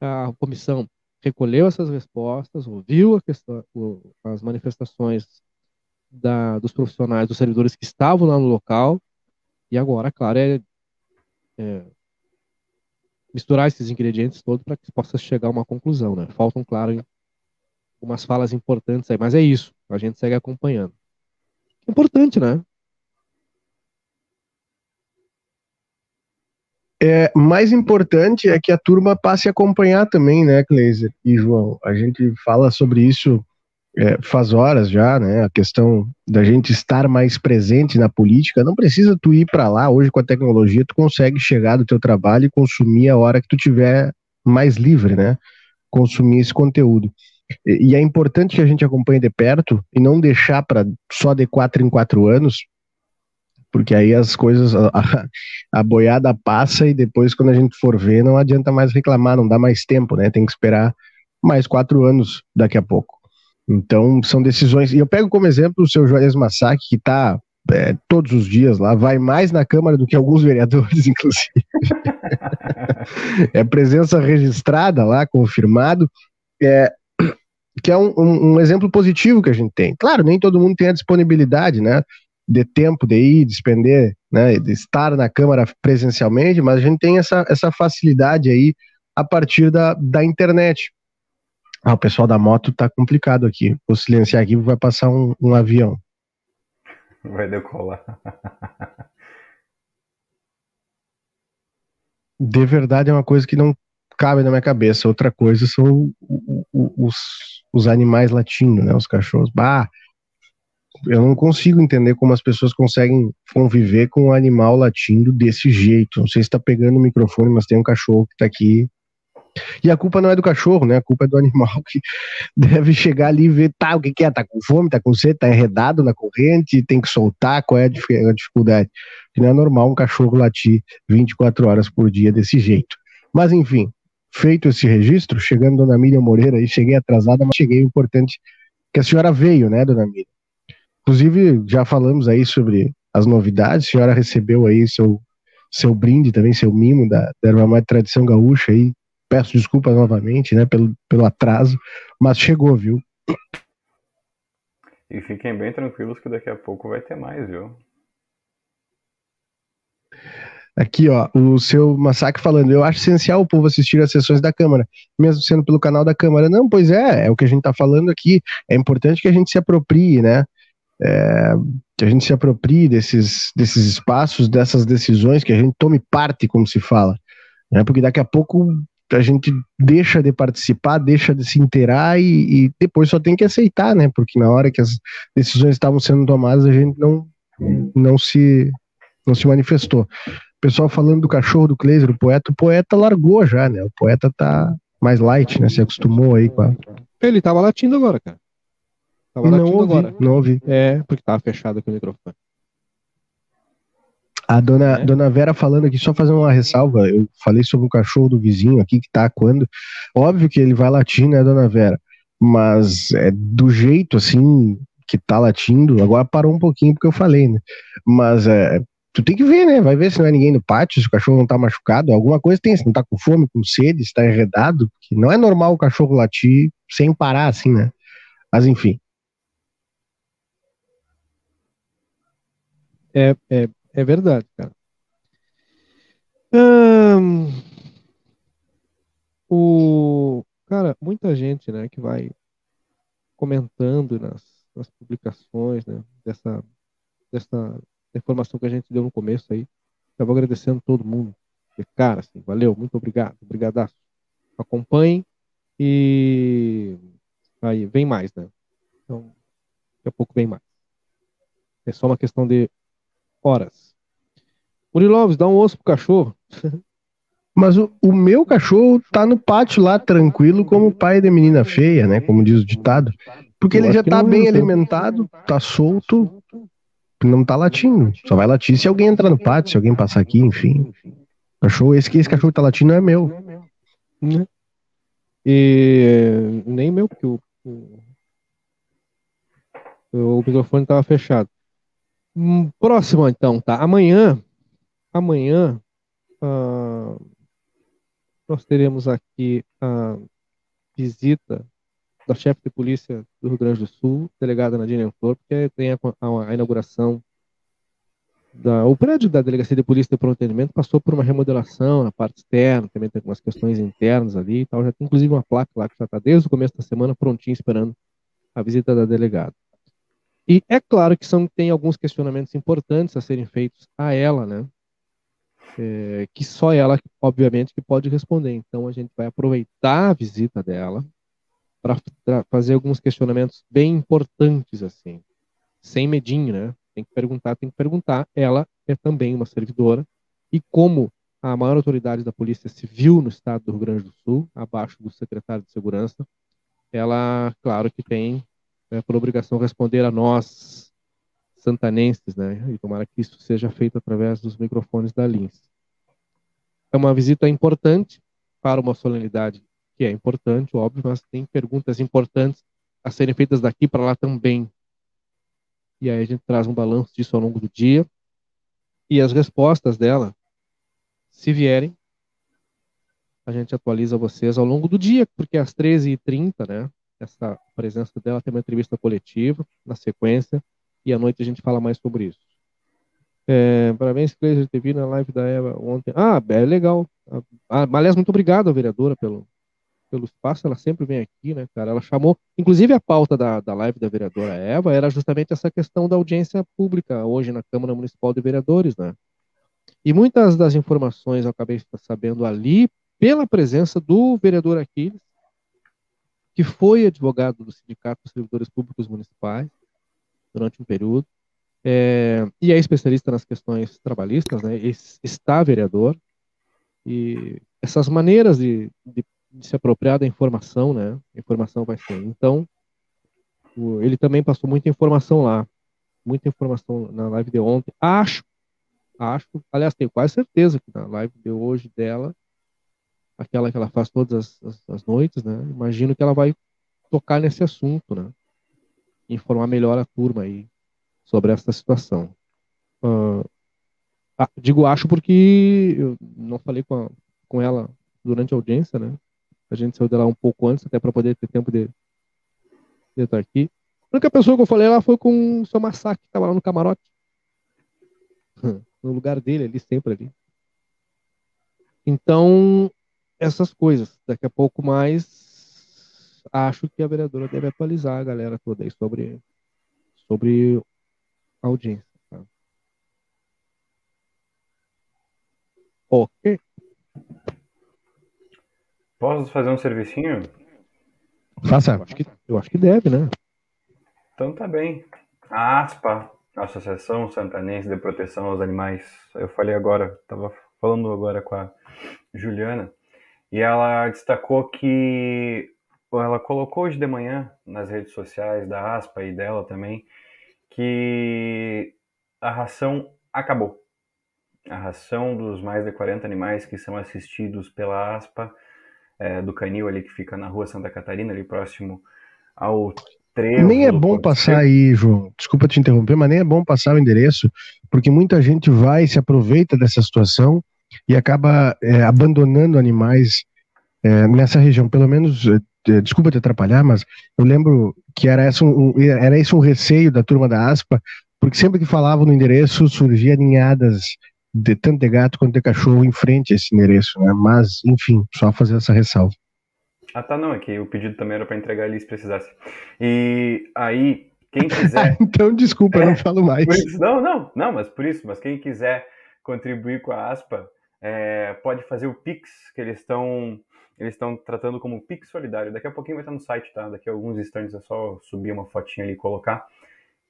a comissão recolheu essas respostas, ouviu questão, as manifestações da, dos profissionais, dos servidores que estavam lá no local, e agora, claro, é, é misturar esses ingredientes todos para que possa chegar a uma conclusão. Né? Faltam, claro, umas falas importantes aí, mas é isso, a gente segue acompanhando. Importante, né? É, mais importante é que a turma passe a acompanhar também, né, Kleiser e João? A gente fala sobre isso é, faz horas já, né? A questão da gente estar mais presente na política. Não precisa tu ir para lá hoje com a tecnologia, tu consegue chegar do teu trabalho e consumir a hora que tu tiver mais livre, né? Consumir esse conteúdo. E é importante que a gente acompanhe de perto e não deixar para só de quatro em quatro anos porque aí as coisas, a, a, boiada passa e depois, quando a gente for ver, não adianta mais reclamar, não dá mais tempo, né? Tem que esperar mais quatro anos daqui a pouco. Então, são decisões. E eu pego como exemplo o seu Juarez Massacchi, que está é, todos os dias lá, vai mais na Câmara do que alguns vereadores, inclusive. é presença registrada lá, confirmado. É, que é um, um, um, exemplo positivo que a gente tem. Claro, nem todo mundo tem a disponibilidade, né? De tempo de ir, de expender, né? De estar na Câmara presencialmente, mas a gente tem essa, essa facilidade aí a partir da, da internet. Ah, o pessoal da moto tá complicado aqui. Vou silenciar aqui, vai passar um, um avião. Vai decolar. De verdade é uma coisa que não cabe na minha cabeça. Outra coisa são os, os animais latindo, né? Os cachorros. Bah, eu não consigo entender como as pessoas conseguem conviver com um animal latindo desse jeito. Não sei se está pegando o microfone, mas tem um cachorro que está aqui e a culpa não é do cachorro, né? A culpa é do animal que deve chegar ali e ver, tá, o que, que é? Tá com fome, tá com sede, tá enredado na corrente, tem que soltar, qual é a dificuldade? Que não é normal um cachorro latir 24 horas por dia desse jeito. Mas enfim, feito esse registro, chegando Dona Miriam Moreira aí, cheguei atrasada, mas cheguei importante que a senhora veio, né, Dona Miriam? Inclusive, já falamos aí sobre as novidades, a senhora recebeu aí seu, seu brinde também, seu mimo da, da Erva Tradição Gaúcha aí, Peço desculpa novamente, né, pelo, pelo atraso, mas chegou, viu? E fiquem bem tranquilos que daqui a pouco vai ter mais, viu? Aqui, ó, o seu Massacre falando, eu acho essencial o povo assistir às sessões da Câmara, mesmo sendo pelo canal da Câmara. Não, pois é, é o que a gente tá falando aqui. É importante que a gente se aproprie, né? É, que a gente se aproprie desses, desses espaços, dessas decisões, que a gente tome parte, como se fala. Né? Porque daqui a pouco a gente deixa de participar, deixa de se inteirar e, e, depois só tem que aceitar, né? Porque na hora que as decisões estavam sendo tomadas, a gente não, não, se, não se manifestou. O pessoal falando do cachorro do Kleiser, o poeta, o poeta largou já, né? O poeta tá mais light, né? Se acostumou aí com a... Ele tava latindo agora, cara. Tava não ouvi, agora. Não ouvi. É, porque tava fechado aqui o microfone. A dona, é. dona Vera falando aqui, só fazer uma ressalva. Eu falei sobre o cachorro do vizinho aqui que tá quando. Óbvio que ele vai latir, né, dona Vera? Mas é do jeito assim que tá latindo, agora parou um pouquinho porque eu falei, né? Mas é, tu tem que ver, né? Vai ver se não é ninguém no pátio, se o cachorro não tá machucado, alguma coisa tem, se não tá com fome, com sede, se tá enredado, que não é normal o cachorro latir sem parar assim, né? Mas enfim. É, é, é verdade, cara. O cara, muita gente, né, que vai comentando nas, nas publicações, né, dessa dessa informação que a gente deu no começo aí. Vou agradecendo todo mundo. Cara, assim, valeu, muito obrigado, obrigadaço. Acompanhem e aí vem mais, né? Então, daqui a pouco vem mais. É só uma questão de horas. Muriloves, dá um osso pro cachorro. Mas o, o, meu cachorro tá no pátio lá, tranquilo, como pai da menina feia, né? Como diz o ditado. Porque Eu ele já tá bem alimentado, tá solto, não tá latindo. Só vai latir se alguém entrar no pátio, se alguém passar aqui, enfim. Cachorro, esse que esse cachorro tá latindo é meu. Né? E nem meu, porque o, o, o microfone tava fechado. Hum, próximo, então, tá? Amanhã, amanhã, uh, nós teremos aqui a visita da chefe de polícia do Rio Grande do Sul, delegada Nadine Flor, porque tem a, a, a, inauguração da, o prédio da Delegacia de Polícia de Pronto Atendimento passou por uma remodelação na parte externa, também tem algumas questões internas ali e tal. Já tem inclusive uma placa lá que já está desde o começo da semana prontinha esperando a visita da delegada. E é claro que são, tem alguns questionamentos importantes a serem feitos a ela, né? É, que só ela, obviamente, que pode responder. Então a gente vai aproveitar a visita dela para fazer alguns questionamentos bem importantes, assim, sem medinho, né? Tem que perguntar, tem que perguntar. Ela é também uma servidora e como a maior autoridade da Polícia Civil no estado do Rio Grande do Sul, abaixo do secretário de Segurança, ela, claro que tem é, por obrigação responder a nós santanenses, né? E tomara que isso seja feito através dos microfones da Lins. É uma visita importante para uma solenidade que é importante, óbvio, mas tem perguntas importantes a serem feitas daqui para lá também. E aí a gente traz um balanço disso ao longo do dia. E as respostas dela, se vierem, a gente atualiza vocês ao longo do dia, porque às 13h30, né? Essa presença dela tem uma entrevista coletiva na sequência e à noite a gente fala mais sobre isso. É, parabéns, Cleiser, ter vindo na live da Eva ontem. Ah, é legal. Ah, aliás, muito obrigado, vereadora, pelo, pelo espaço. Ela sempre vem aqui, né, cara? Ela chamou. Inclusive, a pauta da, da live da vereadora Eva era justamente essa questão da audiência pública hoje na Câmara Municipal de Vereadores, né? E muitas das informações eu acabei sabendo ali pela presença do vereador Aquiles, que foi advogado do Sindicato dos Servidores Públicos Municipais durante um período, é, e é especialista nas questões trabalhistas, né, está vereador, e essas maneiras de, de, de, se apropriar da informação, né, informação vai ser. Então, o, ele também passou muita informação lá, muita informação na live de ontem. Acho, acho, aliás, tenho quase certeza que na live de hoje dela, aquela que ela faz todas as, as, as noites, né, imagino que ela vai tocar nesse assunto, né, informar melhor a turma aí sobre essa situação. Uh, digo acho porque eu não falei com, a, com ela durante a audiência, né? A gente saiu dela um pouco antes, até para poder ter tempo de, de estar aqui. A única pessoa que eu falei lá foi com o seu Massacre, que estava lá no camarote. No lugar dele, ali, sempre ali. Então, essas coisas. Daqui a pouco mais, acho que a vereadora deve atualizar a galera toda aí sobre, sobre audiência. Tá? Ok. Posso fazer um servicinho? Faça. Eu acho que, eu acho que deve, né? Então tá bem. A ASPA, Associação Santanense de Proteção aos Animais, eu falei agora, estava falando agora com a Juliana, e ela destacou que ela colocou hoje de manhã nas redes sociais da ASPA e dela também que a ração acabou. A ração dos mais de 40 animais que são assistidos pela ASPA, é, do canil ali que fica na rua Santa Catarina, ali próximo ao trevo. Nem é bom passar aí, João. Desculpa te interromper, mas nem é bom passar o endereço, porque muita gente vai se aproveita dessa situação e acaba é, abandonando animais é, nessa região. Pelo menos é, é, desculpa te atrapalhar, mas eu lembro que era esse um, era esse um receio da turma da ASPA, porque sempre que falavam no endereço surgia ninhadas de tanto de gato quanto de cachorro em frente a esse endereço, né? Mas, enfim, só fazer essa ressalva. Ah, tá, não, é que o pedido também era para entregar ali se precisasse. E aí, quem quiser. então, desculpa, é, eu não falo mais. Isso, não, não, não, mas por isso, mas quem quiser contribuir com a ASPA, é, pode fazer o Pix, que eles estão eles estão tratando como Pix Solidário. Daqui a pouquinho vai estar no site, tá? Daqui a alguns instantes é só subir uma fotinha ali e colocar.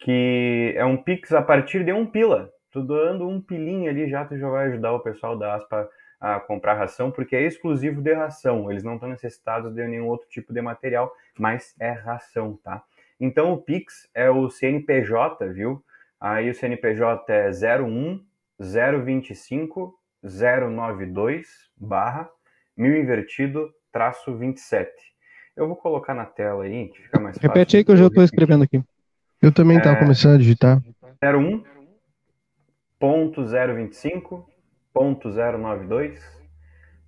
Que é um Pix a partir de um pila. Tu doando um pilinho ali já tu já vai ajudar o pessoal da ASPA a comprar ração, porque é exclusivo de ração. Eles não estão necessitados de nenhum outro tipo de material, mas é ração, tá? Então o Pix é o CNPJ, viu? Aí o CNPJ é 01 025 092 barra mil invertido, traço 27. Eu vou colocar na tela aí, que fica mais fácil. Repete aí que eu já estou escrevendo aqui. Eu também estava é... começando a digitar. 01.025.092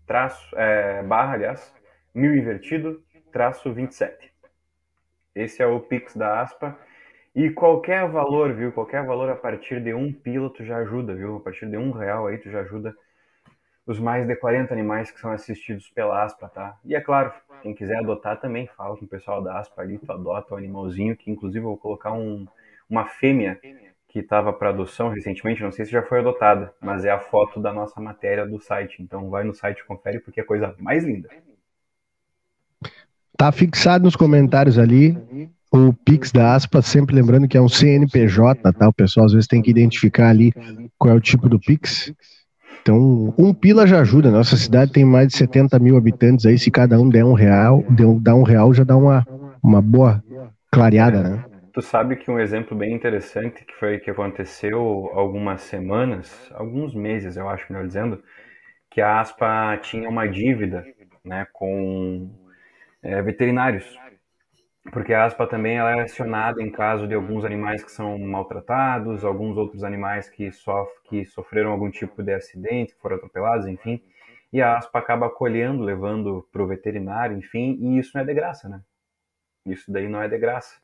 traço, é, barra, aliás, mil invertido, traço 27. Esse é o Pix da Aspa. E qualquer valor, viu? Qualquer valor a partir de um pila tu já ajuda, viu? A partir de um real aí tu já ajuda os mais de 40 animais que são assistidos pela ASPA, tá? E é claro, quem quiser adotar também, fala com o pessoal da ASPA ali, tu adota o animalzinho, que inclusive eu vou colocar um, uma fêmea que estava para adoção recentemente, não sei se já foi adotada, mas é a foto da nossa matéria do site. Então vai no site confere porque é a coisa mais linda. Tá fixado nos comentários ali o Pix da Aspa, sempre lembrando que é um CNPJ, tá? O pessoal às vezes tem que identificar ali qual é o tipo do Pix. Então, um pila já ajuda. Nossa cidade tem mais de 70 mil habitantes aí. Se cada um der um real, der um real já dá uma, uma boa clareada, né? Tu sabe que um exemplo bem interessante que foi que aconteceu algumas semanas, alguns meses, eu acho, melhor dizendo, que a Aspa tinha uma dívida, né, com é, veterinários, porque a Aspa também ela é acionada em caso de alguns animais que são maltratados, alguns outros animais que, sof que sofreram algum tipo de acidente, foram atropelados, enfim, e a Aspa acaba acolhendo, levando para o veterinário, enfim, e isso não é de graça, né? Isso daí não é de graça.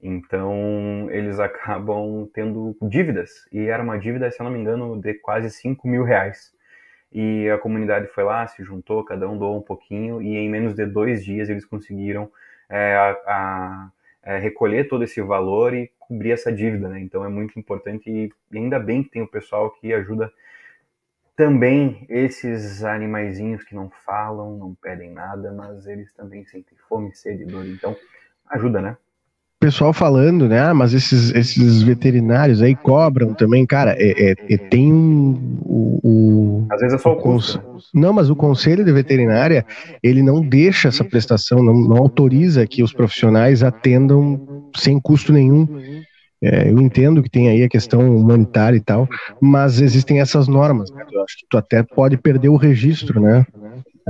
Então, eles acabam tendo dívidas. E era uma dívida, se eu não me engano, de quase 5 mil reais. E a comunidade foi lá, se juntou, cada um doou um pouquinho, e em menos de dois dias eles conseguiram é, a, a, é, recolher todo esse valor e cobrir essa dívida. Né? Então, é muito importante, e ainda bem que tem o pessoal que ajuda também esses animaizinhos que não falam, não pedem nada, mas eles também sentem fome, sede, dor. Então, ajuda, né? pessoal falando, né? Ah, mas esses, esses veterinários aí cobram também, cara. É, é, é tem um. O, Às vezes é só o custo. Né? Não, mas o conselho de veterinária ele não deixa essa prestação, não, não autoriza que os profissionais atendam sem custo nenhum. É, eu entendo que tem aí a questão humanitária e tal, mas existem essas normas. Né? Eu acho que tu até pode perder o registro, né?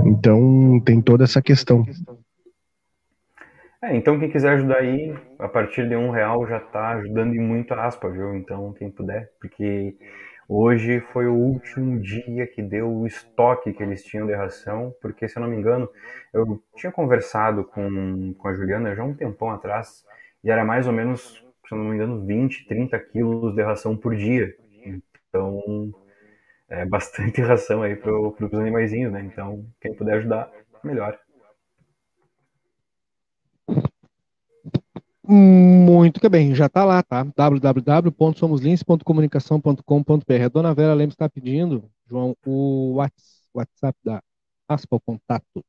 Então tem toda essa questão. É, então quem quiser ajudar aí, a partir de um real já está ajudando e muito a aspa, viu? Então quem puder, porque hoje foi o último dia que deu o estoque que eles tinham de ração, porque se eu não me engano, eu tinha conversado com, com a Juliana já um tempão atrás, e era mais ou menos, se eu não me engano, 20, 30 quilos de ração por dia. Então é bastante ração aí para os animaizinhos, né? Então quem puder ajudar, melhor. Muito que bem, já está lá, tá? www.somoslince.comunicação.com.br. A dona Vera Lemos está pedindo, João, o WhatsApp da Aspa, contato.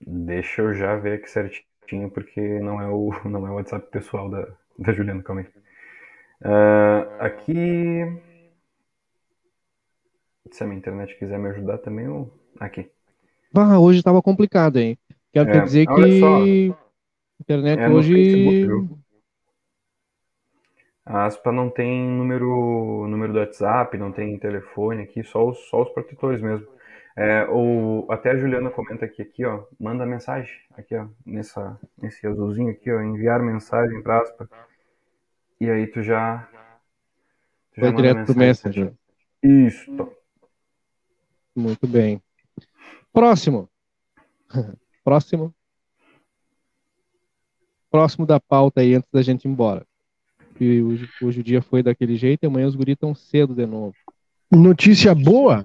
Deixa eu já ver aqui certinho, porque não é o, não é o WhatsApp pessoal da, da Juliana, calma aí. Uh, aqui. Se a minha internet quiser me ajudar também, eu... aqui. Ah, hoje estava complicado, hein? Quero é, dizer que. Só Internet é hoje. Facebook, a Aspa não tem número, número do WhatsApp, não tem telefone aqui, só os, só os protetores mesmo. É, ou até a Juliana comenta aqui, aqui, ó, manda mensagem, aqui, ó, nessa, nesse azulzinho aqui, ó, enviar mensagem para Aspa. E aí tu já. Tu já Vai direto pro Messenger. Isso. Muito bem. Próximo. Próximo próximo da pauta aí antes da gente ir embora. E hoje, hoje o dia foi daquele jeito e amanhã os guris estão cedo de novo. Notícia boa.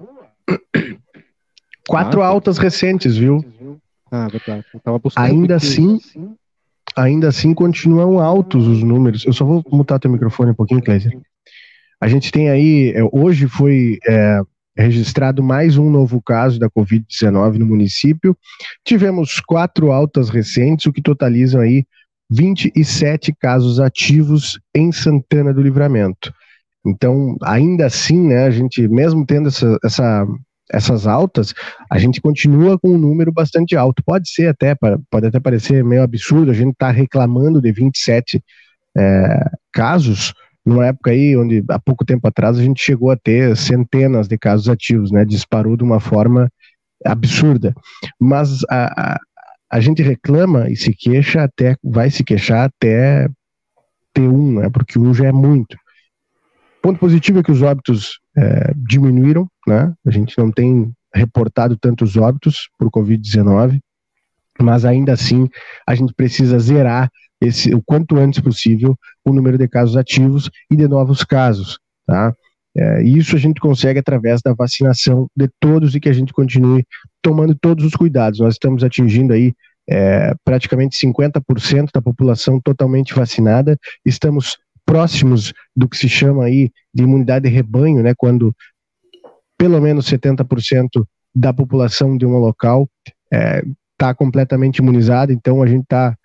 Quatro ah, altas recentes, viu? Ah, verdade. Ainda assim, ainda assim continuam altos os números. Eu só vou mutar teu microfone um pouquinho, Clésia. A gente tem aí, é, hoje foi é, registrado mais um novo caso da Covid-19 no município. Tivemos quatro altas recentes, o que totalizam aí 27 casos ativos em Santana do Livramento. Então, ainda assim, né, a gente, mesmo tendo essa, essa, essas altas, a gente continua com um número bastante alto. Pode ser até, pode até parecer meio absurdo, a gente está reclamando de 27 é, casos, numa época aí onde há pouco tempo atrás a gente chegou a ter centenas de casos ativos, né? Disparou de uma forma absurda. Mas a gente reclama e se queixa até, vai se queixar até ter um, né? Porque um já é muito. Ponto positivo é que os óbitos é, diminuíram, né? A gente não tem reportado tantos óbitos por Covid-19, mas ainda assim a gente precisa zerar esse, o quanto antes possível o número de casos ativos e de novos casos, tá? É, isso a gente consegue através da vacinação de todos e que a gente continue tomando todos os cuidados. Nós estamos atingindo aí é, praticamente 50% da população totalmente vacinada. Estamos próximos do que se chama aí de imunidade de rebanho, né? Quando pelo menos 70% da população de um local está é, completamente imunizada. Então a gente está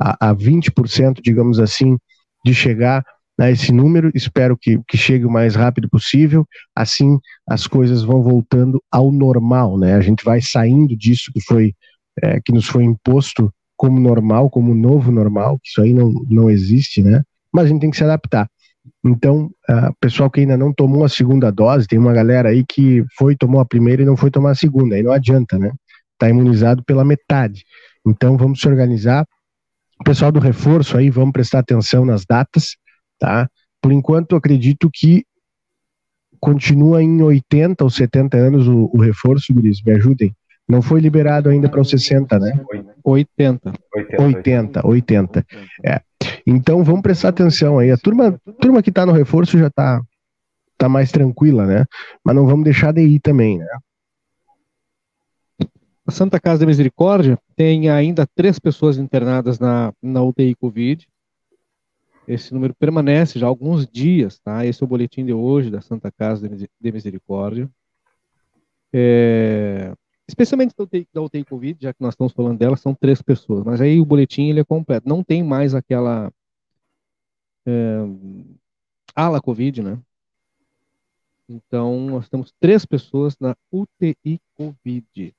a, a 20%, digamos assim, de chegar a esse número. Espero que, que chegue o mais rápido possível. Assim, as coisas vão voltando ao normal, né? A gente vai saindo disso que foi é, que nos foi imposto como normal, como novo normal, que isso aí não, não existe, né? Mas a gente tem que se adaptar. Então, uh, pessoal que ainda não tomou a segunda dose, tem uma galera aí que foi, tomou a primeira e não foi tomar a segunda, aí não adianta, né? Tá imunizado pela metade. Então, vamos se organizar. O pessoal do reforço aí, vamos prestar atenção nas datas, tá? Por enquanto, acredito que continua em 80 ou 70 anos o, o reforço, Guris, me ajudem. Não foi liberado ainda para os 60, né? 80. 80, 80. É. Então vamos prestar atenção aí. A turma, turma que está no reforço já está tá mais tranquila, né? Mas não vamos deixar de ir também, né? A Santa Casa da Misericórdia tem ainda três pessoas internadas na, na UTI Covid. Esse número permanece já há alguns dias, tá? Esse é o boletim de hoje da Santa Casa de Misericórdia. É, especialmente da UTI, da UTI Covid, já que nós estamos falando dela, são três pessoas. Mas aí o boletim ele é completo. Não tem mais aquela é, ala Covid, né? Então, nós temos três pessoas na UTI Covid.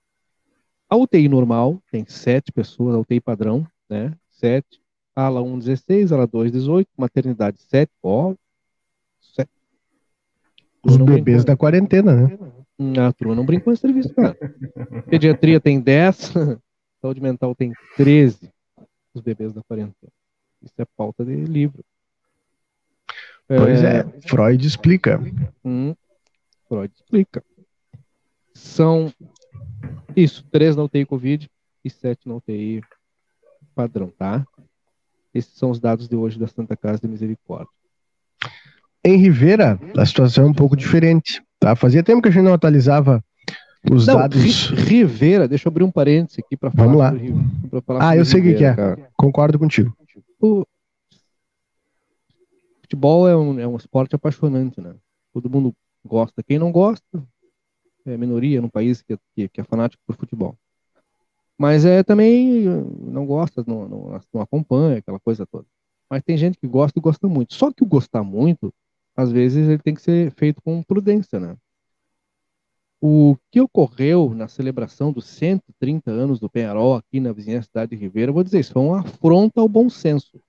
A UTI normal tem sete pessoas, a UTI padrão, né? Sete. Ala 1, 16, ala 2, 18, maternidade 7, ó. 7. Os bebês da quarentena, né? A turma não brincou em serviço, cara. Pediatria tem 10, saúde mental tem 13, os bebês da quarentena. Isso é pauta de livro. Pois é, é Freud explica. Hum, Freud explica. São isso, três na UTI Covid e sete na UTI padrão, tá? Esses são os dados de hoje da Santa Casa de Misericórdia. Em Rivera, a situação é um pouco diferente. Tá? Fazia tempo que a gente não atualizava os não, dados. Rivera, deixa eu abrir um parênteses aqui para falar. Vamos lá. Ah, eu sei o que é. Cara. Concordo contigo. O futebol é um, é um esporte apaixonante, né? Todo mundo gosta. Quem não gosta é minoria no país que, que, que é fanático por futebol. Mas é também não gosta, não, não, não acompanha aquela coisa toda. Mas tem gente que gosta e gosta muito. Só que o gostar muito às vezes ele tem que ser feito com prudência, né? O que ocorreu na celebração dos 130 anos do Penharol aqui na vizinha cidade de Ribeira, vou dizer, isso foi uma afronta ao bom senso.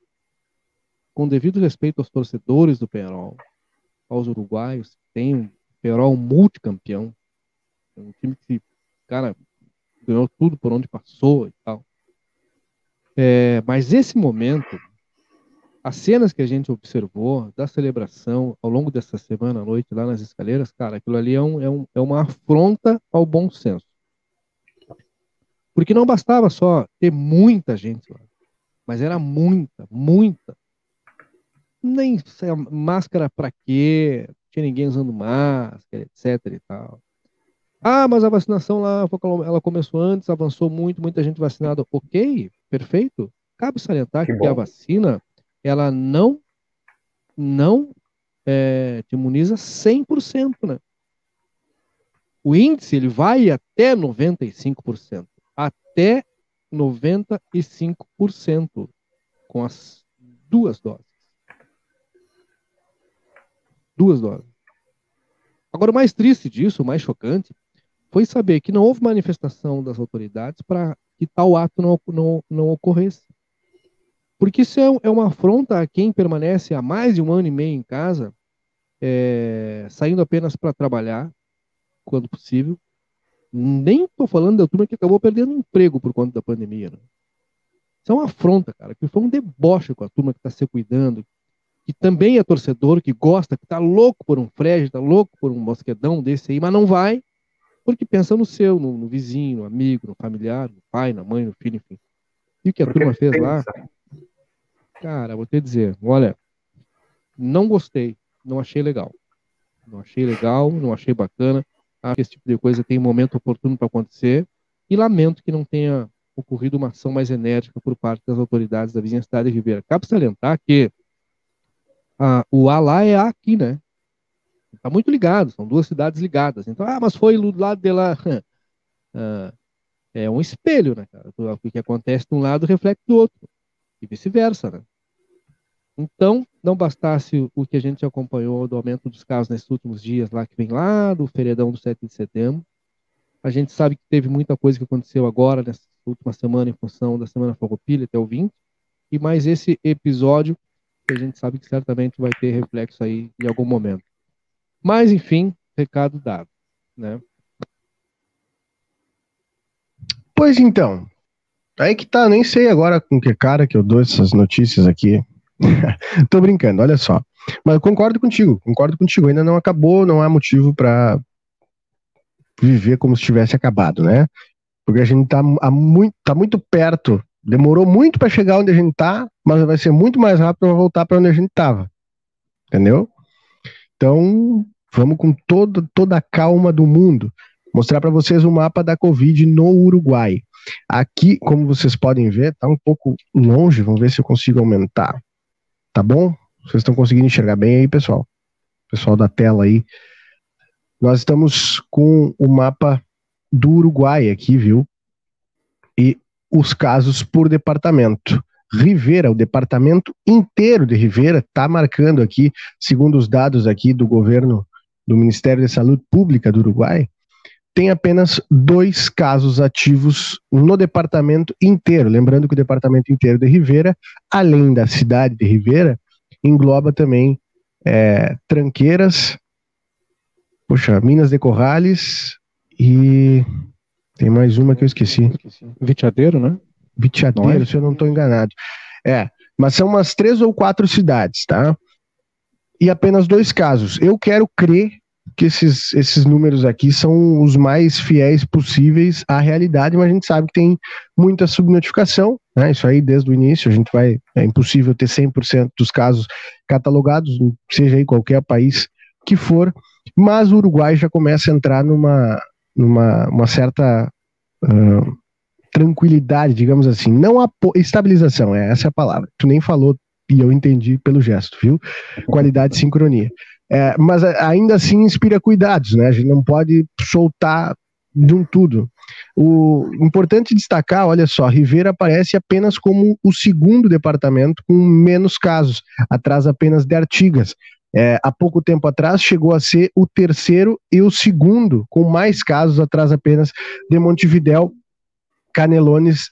Com devido respeito aos torcedores do Penharol, aos uruguaios, tem um Penharol multicampeão, um time que, cara, ganhou tudo por onde passou e tal. É, mas esse momento as cenas que a gente observou da celebração ao longo dessa semana à noite lá nas escaleiras, cara, aquilo ali é, um, é, um, é uma afronta ao bom senso. Porque não bastava só ter muita gente lá, mas era muita, muita. Nem máscara para quê? Tinha ninguém usando máscara, etc e tal. Ah, mas a vacinação lá, ela começou antes, avançou muito, muita gente vacinada. Ok, perfeito. Cabe salientar que, que a vacina ela não não é, te imuniza 100%, né? O índice ele vai até 95%, até 95% com as duas doses. Duas doses. Agora, o mais triste disso, o mais chocante, foi saber que não houve manifestação das autoridades para que tal ato não, não, não ocorresse. Porque isso é, é uma afronta a quem permanece há mais de um ano e meio em casa, é, saindo apenas para trabalhar, quando possível. Nem estou falando da turma que acabou perdendo emprego por conta da pandemia. Né? Isso é uma afronta, cara, que foi um deboche com a turma que está se cuidando, que também é torcedor, que gosta, que está louco por um frege, está louco por um mosquedão desse aí, mas não vai, porque pensa no seu, no, no vizinho, no amigo, no familiar, no pai, na mãe, no filho, enfim. E o que a porque turma fez pensa. lá? Cara, vou te dizer, olha, não gostei, não achei legal. Não achei legal, não achei bacana. Acho que esse tipo de coisa tem um momento oportuno para acontecer e lamento que não tenha ocorrido uma ação mais enérgica por parte das autoridades da vizinha cidade de Ribeira. Cabe salientar que a, o A lá é A aqui, né? Está muito ligado, são duas cidades ligadas. Então, ah, mas foi do lado de lá. Ah, é um espelho, né, cara? O que acontece de um lado reflete do outro e vice-versa, né? Então, não bastasse o que a gente acompanhou do aumento dos casos nesses últimos dias lá, que vem lá do feriadão do 7 de setembro, a gente sabe que teve muita coisa que aconteceu agora, nesses última semana em função da Semana Farroupilha até o 20, e mais esse episódio que a gente sabe que certamente vai ter reflexo aí em algum momento. Mas, enfim, recado dado, né? Pois então, aí que tá, nem sei agora com que cara que eu dou essas notícias aqui. Tô brincando, olha só. Mas eu concordo contigo, concordo contigo. Ainda não acabou, não há motivo para viver como se tivesse acabado, né? Porque a gente tá, a muito, tá muito perto, demorou muito para chegar onde a gente tá, mas vai ser muito mais rápido para voltar para onde a gente tava. Entendeu? Então, vamos com todo, toda a calma do mundo mostrar para vocês o mapa da Covid no Uruguai. Aqui, como vocês podem ver, tá um pouco longe, vamos ver se eu consigo aumentar. Tá bom? Vocês estão conseguindo enxergar bem aí, pessoal? Pessoal da tela aí. Nós estamos com o mapa do Uruguai aqui, viu? E os casos por departamento. Rivera, o departamento inteiro de Rivera, está marcando aqui, segundo os dados aqui do governo do Ministério da Saúde Pública do Uruguai, tem apenas dois casos ativos no departamento inteiro. Lembrando que o departamento inteiro de Rivera, além da cidade de Rivera, engloba também é, Tranqueiras, poxa, Minas de Corrales e tem mais uma que eu esqueci. Vitiadeiro, né? Vitiadeiro, se eu não estou enganado. É, mas são umas três ou quatro cidades, tá? E apenas dois casos. Eu quero crer que esses, esses números aqui são os mais fiéis possíveis à realidade, mas a gente sabe que tem muita subnotificação, né? Isso aí desde o início, a gente vai. É impossível ter 100% dos casos catalogados, seja aí qualquer país que for, mas o Uruguai já começa a entrar numa, numa uma certa uh, tranquilidade, digamos assim. Não a estabilização, é essa é a palavra. Tu nem falou e eu entendi pelo gesto, viu? Qualidade e sincronia. É, mas ainda assim inspira cuidados, né? A gente não pode soltar de um tudo. O importante destacar, olha só, Rivera aparece apenas como o segundo departamento com menos casos, atrás apenas de Artigas. É, há pouco tempo atrás chegou a ser o terceiro e o segundo com mais casos, atrás apenas de Montevidéu, Canelones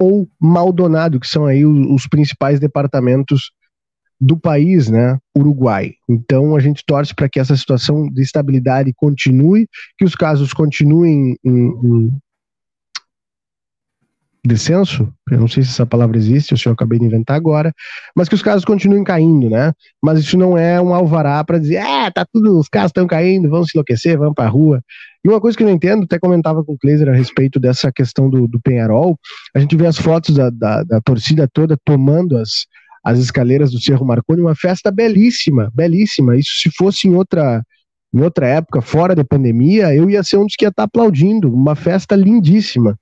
ou Maldonado, que são aí os, os principais departamentos do país, né, Uruguai. Então a gente torce para que essa situação de estabilidade continue, que os casos continuem em, em descenso, eu não sei se essa palavra existe, ou se eu acabei de inventar agora, mas que os casos continuem caindo, né? Mas isso não é um alvará para dizer, é, tá tudo, os casos estão caindo, vamos se enlouquecer, vamos para a rua. E uma coisa que eu não entendo, até comentava com o Kleiser a respeito dessa questão do, do Penharol, a gente vê as fotos da, da, da torcida toda tomando as, as escaleiras do Cerro Marconi, uma festa belíssima, belíssima. Isso se fosse em outra em outra época, fora da pandemia, eu ia ser um dos que ia estar aplaudindo, uma festa lindíssima,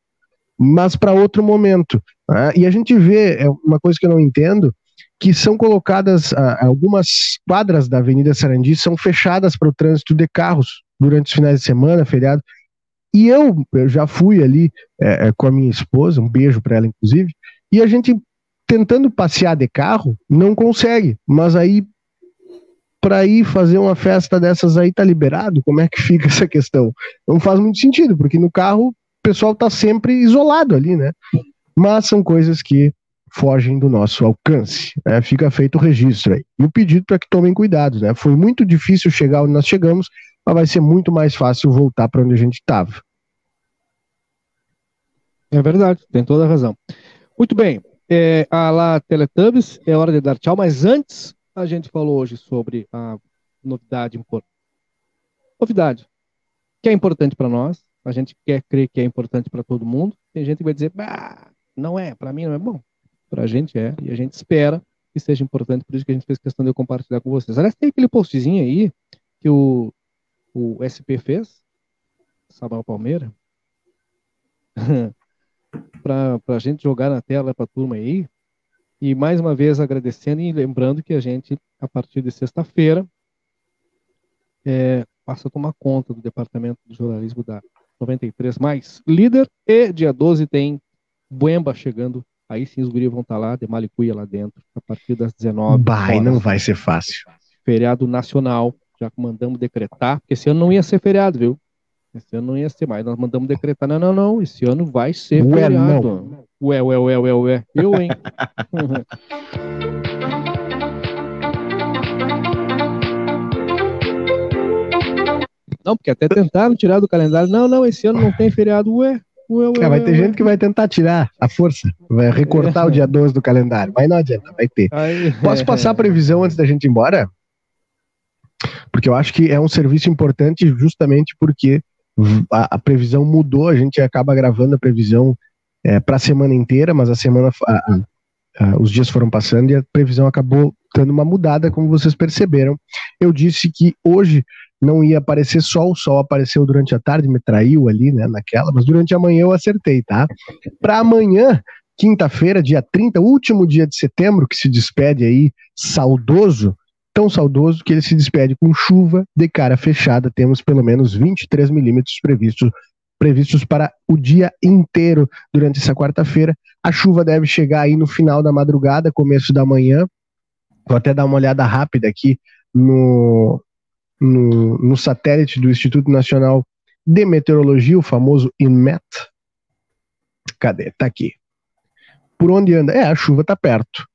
mas para outro momento. Né? E a gente vê, é uma coisa que eu não entendo, que são colocadas algumas quadras da Avenida Sarandi são fechadas para o trânsito de carros durante os finais de semana, feriado. E eu, eu já fui ali é, com a minha esposa, um beijo para ela, inclusive, e a gente tentando passear de carro, não consegue. Mas aí, para ir fazer uma festa dessas aí, tá liberado? Como é que fica essa questão? Não faz muito sentido, porque no carro pessoal tá sempre isolado ali, né? Mas são coisas que fogem do nosso alcance. Né? Fica feito o registro aí. E o pedido para que tomem cuidado, né? Foi muito difícil chegar onde nós chegamos, mas vai ser muito mais fácil voltar para onde a gente estava. É verdade, tem toda a razão. Muito bem, é, lá Teletubbies, é hora de dar tchau, mas antes a gente falou hoje sobre a novidade importante. Novidade que é importante para nós, a gente quer crer que é importante para todo mundo. Tem gente que vai dizer, bah, não é, para mim não é bom. Para a gente é, e a gente espera que seja importante, por isso que a gente fez questão de eu compartilhar com vocês. Aliás, tem aquele postzinho aí que o, o SP fez, Sabal Palmeira, para a gente jogar na tela para a turma aí. E mais uma vez agradecendo e lembrando que a gente, a partir de sexta-feira, é, passa a tomar conta do Departamento de Jornalismo da 93 mais líder. E dia 12 tem Buemba chegando. Aí sim os guris vão estar tá lá, de Malicuia lá dentro, a partir das 19 Vai, horas. não vai ser fácil. Feriado nacional, já mandamos decretar, porque esse ano não ia ser feriado, viu? Esse ano não ia ser mais. Nós mandamos decretar, não, não, não. Esse ano vai ser Ué, feriado. não. Ué, ué, ué, ué, ué. Eu, hein? não, porque até tentaram tirar do calendário. Não, não, esse ano não tem feriado. Ué, ué, ué. É, vai ué, ter ué. gente que vai tentar tirar a força, vai recortar o dia 12 do calendário, mas não adianta, vai ter. Aí- Posso passar a previsão antes da gente ir embora? Porque eu acho que é um serviço importante justamente porque a, a previsão mudou, a gente acaba gravando a previsão para a semana inteira, mas a semana, a- a- os dias foram passando e a previsão acabou dando uma mudada, como vocês perceberam. Eu disse que hoje não ia aparecer sol, o sol apareceu durante a tarde, me traiu ali, né, naquela, mas durante a manhã eu acertei, tá? Para amanhã, quinta-feira, dia 30, último dia de setembro, que se despede aí, saudoso, tão saudoso que ele se despede com chuva de cara fechada. Temos pelo menos 23 milímetros previstos, previstos para o dia inteiro durante essa quarta-feira. A chuva deve chegar aí no final da madrugada, começo da manhã. Vou até dar uma olhada rápida aqui no, no, no satélite do Instituto Nacional de Meteorologia, o famoso INMET. Cadê? Tá aqui. Por onde anda? É, a chuva tá perto.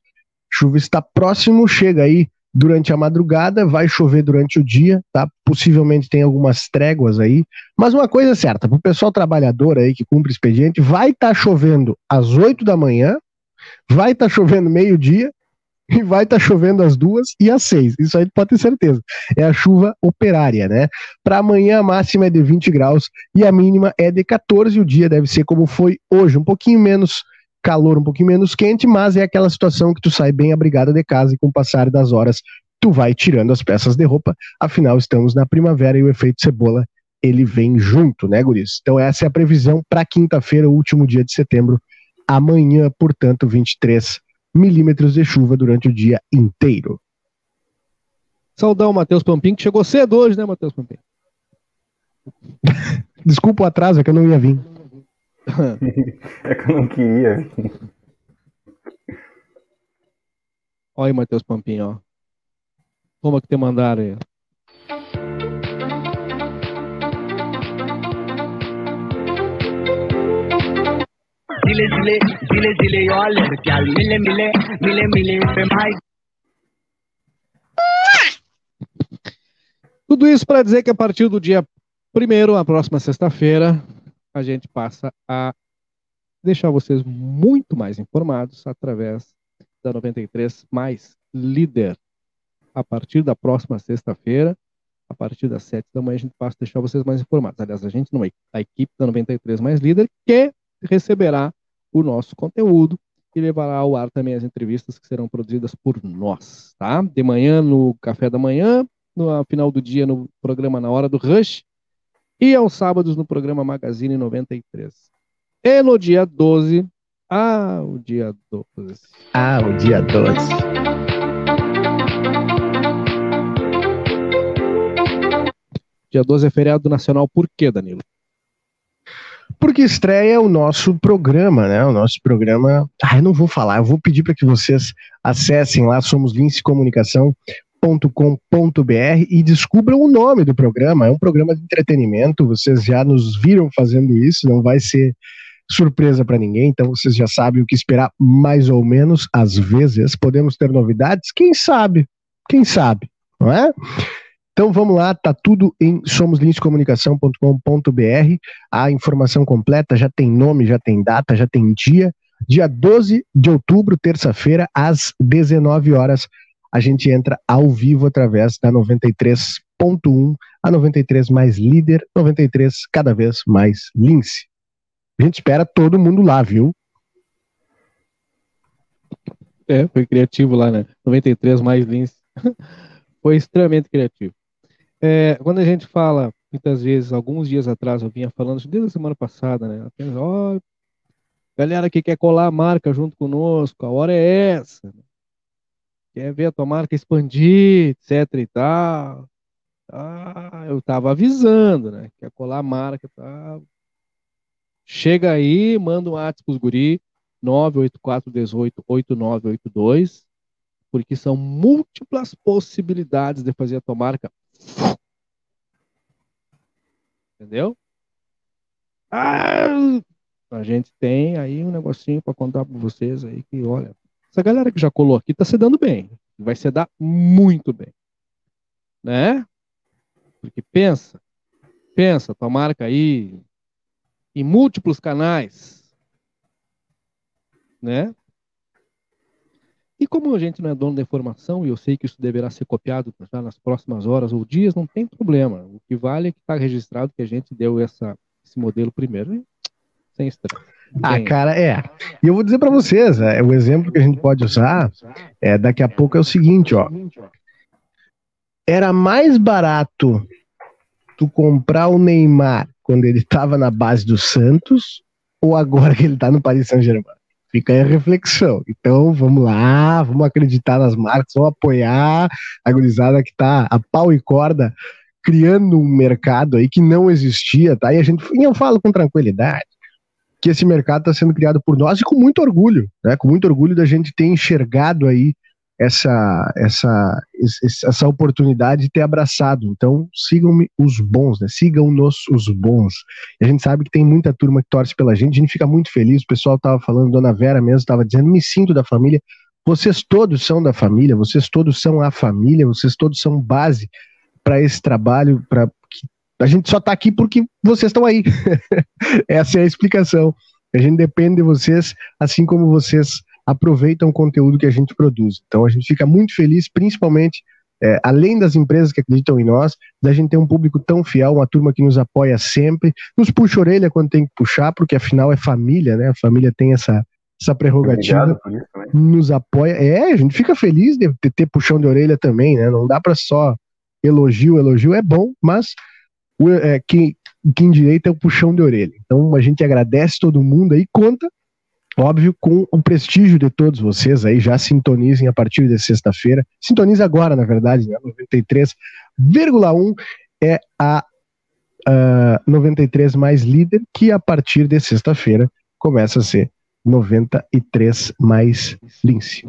Chuva está próximo, chega aí durante a madrugada, vai chover durante o dia, tá? Possivelmente tem algumas tréguas aí, mas uma coisa é certa, para o pessoal trabalhador aí que cumpre expediente, vai estar chovendo às 8 da manhã, vai estar chovendo meio-dia e vai estar chovendo às duas e às seis. Isso aí pode ter certeza. É a chuva operária, né? Para amanhã a máxima é de 20 graus e a mínima é de 14. O dia deve ser como foi hoje, um pouquinho menos calor, um pouquinho menos quente, mas é aquela situação que tu sai bem abrigada de casa e com o passar das horas tu vai tirando as peças de roupa. Afinal, estamos na primavera e o efeito cebola ele vem junto, né, guris? Então essa é a previsão para quinta-feira, o último dia de setembro. Amanhã, portanto, 23 milímetros de chuva durante o dia inteiro. Saudar o Matheus Pampim, que chegou cedo hoje, né, Matheus Pampim? Desculpa o atraso, é que eu não ia vir é que eu não queria. Olha aí, Matheus Pampinho, ó. Como é que te mandaram aí? Tudo isso para dizer que a partir do dia primeiro, a próxima sexta-feira, a gente passa a deixar vocês muito mais informados através da 93 mais líder. A partir da próxima sexta-feira, a partir das 7 da manhã, a gente passa a deixar vocês mais informados. Aliás, a gente a equipe da 93 mais líder que receberá o nosso conteúdo e levará ao ar também as entrevistas que serão produzidas por nós, tá? De manhã no café da manhã, no final do dia no programa Na Hora do Rush e aos sábados no programa Magazine 93. E no dia 12, ah, o dia 12. Ah, o dia 12. Dia 12 é feriado nacional, por quê, Danilo? Porque estreia o nosso programa, né? O nosso programa. Ah, eu não vou falar, eu vou pedir para que vocês acessem lá, somos lincecomunicação.com.br e descubram o nome do programa. É um programa de entretenimento, vocês já nos viram fazendo isso, não vai ser surpresa para ninguém, então vocês já sabem o que esperar mais ou menos. Às vezes podemos ter novidades, quem sabe? Quem sabe, não é? Então vamos lá, tá tudo em somoslincecomunicação.com.br. A informação completa já tem nome, já tem data, já tem dia. Dia 12 de outubro, terça-feira, às 19 horas, a gente entra ao vivo através da 93.1, a 93 mais líder, 93 cada vez mais lince. A gente espera todo mundo lá, viu? É, foi criativo lá, né? 93 mais Lince. foi extremamente criativo. É, quando a gente fala, muitas vezes, alguns dias atrás, eu vinha falando, desde a semana passada, né? Apenas, ó, galera que quer colar a marca junto conosco, a hora é essa. Quer ver a tua marca expandir, etc e tal. Ah, eu tava avisando, né? Quer colar a marca, tá? Chega aí, manda um WhatsApp pros guri, 984188982, porque são múltiplas possibilidades de fazer a tua marca. Entendeu? Ah, a gente tem aí um negocinho para contar para vocês aí que, olha, essa galera que já colou aqui tá se dando bem. Vai se dar muito bem. Né? Porque pensa, pensa, tua marca aí em múltiplos canais, né? E como a gente não é dono da informação, e eu sei que isso deverá ser copiado nas próximas horas ou dias, não tem problema. O que vale é que está registrado que a gente deu essa, esse modelo primeiro, sem estresse. Ah, cara, é. E eu vou dizer para vocês, é, o exemplo que a gente pode usar é daqui a pouco é o seguinte, ó. Era mais barato tu comprar o Neymar quando ele estava na base do Santos ou agora que ele está no Paris Saint-Germain? Fica aí a reflexão. Então, vamos lá, vamos acreditar nas marcas, vamos apoiar a gurizada que está a pau e corda criando um mercado aí que não existia, tá? E a gente, e eu falo com tranquilidade que esse mercado está sendo criado por nós e com muito orgulho, né? Com muito orgulho da gente ter enxergado aí essa, essa, essa oportunidade de ter abraçado. Então, sigam-me os bons, né? Sigam-nos os bons. E a gente sabe que tem muita turma que torce pela gente, a gente fica muito feliz. O pessoal estava falando, Dona Vera mesmo estava dizendo, me sinto da família. Vocês todos são da família, vocês todos são a família, vocês todos são base para esse trabalho, para a gente só está aqui porque vocês estão aí. Essa é a explicação. A gente depende de vocês, assim como vocês aproveitam o conteúdo que a gente produz. Então a gente fica muito feliz, principalmente, é, além das empresas que acreditam em nós, da gente ter um público tão fiel, uma turma que nos apoia sempre, nos puxa a orelha quando tem que puxar, porque afinal é família, né? A família tem essa, essa prerrogativa, isso, nos apoia. É, a gente fica feliz de, de ter puxão de orelha também, né? Não dá para só elogio, elogio é bom, mas é, quem, quem direito é o puxão de orelha. Então a gente agradece todo mundo aí, conta Óbvio, com o prestígio de todos vocês aí, já sintonizem a partir de sexta-feira. Sintonize agora, na verdade, né? 93,1 é a uh, 93 mais líder, que a partir de sexta-feira começa a ser 93 mais lince.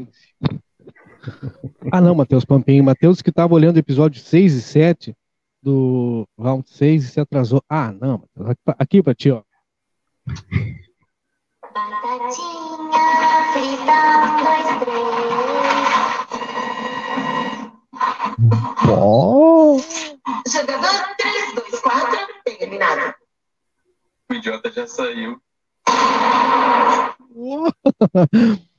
Ah, não, Matheus Pampinho. Matheus que estava olhando episódio 6 e 7 do round 6 e se atrasou. Ah, não. Aqui para ti, ó. Batatinha frita, um, dois, três. Oh. Jogador 3, 2, 4, terminado. O idiota já saiu.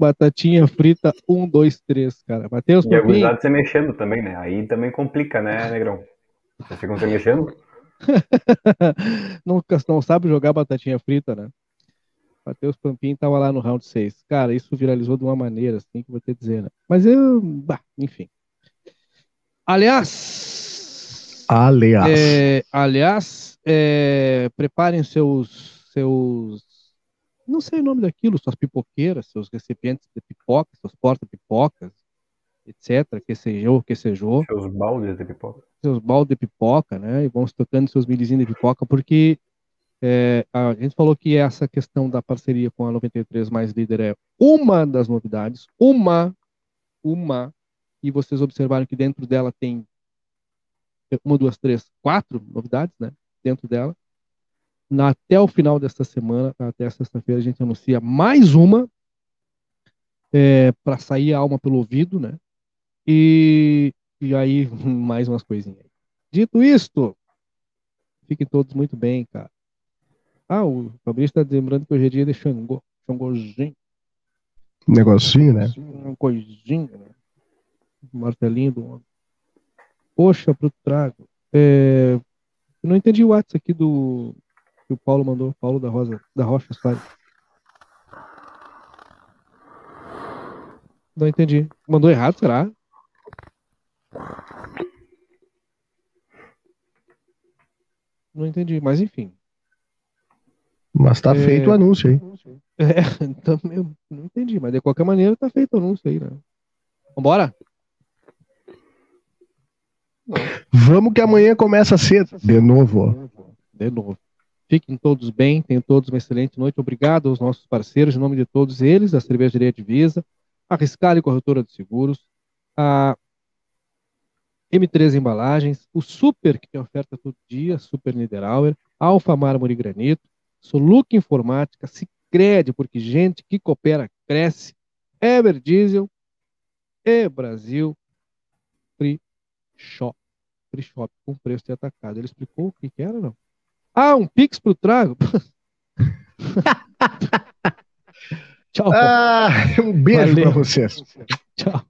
Batatinha frita, um, dois, três, cara. Matheus, E a gurizada se mexendo também, né? Aí também complica, né, Negrão? Vocês ficam se mexendo? não, não sabe jogar batatinha frita, né? Matheus Pampim estava lá no round 6. Cara, isso viralizou de uma maneira, assim, que vou te dizer, né? Mas eu, bah, enfim. Aliás. Aliás. É, aliás, é, preparem seus, seus. Não sei o nome daquilo, suas pipoqueiras, seus recipientes de pipoca, seus porta-pipocas, etc. Que sejou, que sejou. Seus baldes de pipoca. Seus baldes de pipoca, né? E vão tocando seus milizinhos de pipoca, porque é, a gente falou que essa questão da parceria com a 93 mais líder é uma das novidades, uma, uma, e vocês observaram que dentro dela tem uma, duas, três, quatro novidades, né? Dentro dela. Na, até o final desta semana, até sexta-feira, a gente anuncia mais uma é, para sair a alma pelo ouvido, né? E, e aí mais umas coisinhas. Dito isto, fiquem todos muito bem, cara. Ah, o Fabrício está lembrando que hoje é dia de Xangô. Xangôzinho. Negocinho, né? Um coisinho, né? Martelinho do homem. Poxa, pro trago. É... Eu não entendi o WhatsApp aqui do que o Paulo mandou, Paulo da Rosa, da Rocha. Não entendi. Mandou errado, será? Não entendi, mas enfim. Mas tá é... feito o anúncio aí. É, então, eu não entendi, mas de qualquer maneira tá feito o anúncio aí, né? Vambora? Vamos que amanhã começa cedo. De novo. De novo. Fiquem todos bem, tenham todos uma excelente noite. Obrigado aos nossos parceiros, em nome de todos eles, da Cervejaria Divisa, a Riscale Corretora de Seguros, a M3 Embalagens, o Super, que tem oferta todo dia, Super Niederauer, Alfa Mármore Granito, Soluc Informática, Cicred, porque gente que coopera cresce, Ever Diesel e Brasil Free Shop. Free Shop com preço de atacado. Ele explicou o que, que era, não? Ah, um Pix pro trago? Tchau. Ah, um beijo Valeu. pra vocês. Tchau.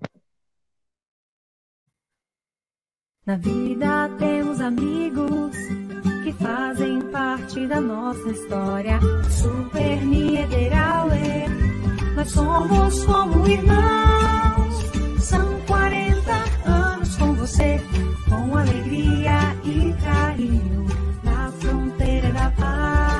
Na vida temos amigos que fazem parte da nossa história. Super Niederauer, nós somos como irmãos. São 40 anos com você, com alegria e carinho. Na fronteira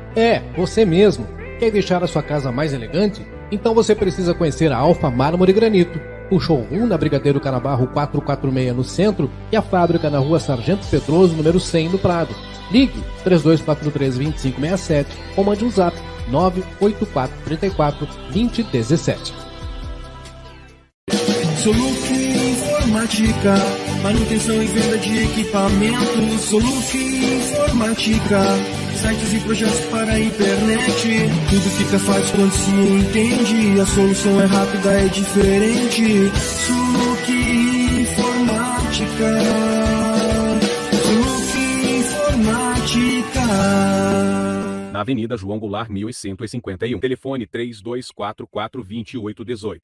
É, você mesmo. Quer deixar a sua casa mais elegante? Então você precisa conhecer a Alfa Mármore Granito. O showroom na Brigadeiro Canabarro 446 no centro e a fábrica na rua Sargento Pedroso, número 100 no Prado. Ligue 3243-2567 ou mande um zap 98434 2017. Soluc Informática, manutenção e venda de equipamentos. Soluc Informática, sites e projetos para a internet. Tudo fica fácil quando se entende. A solução é rápida, é diferente. Soluc Informática. Soluc Informática. Na Avenida João Goulart, 1151. Telefone 3244 2818.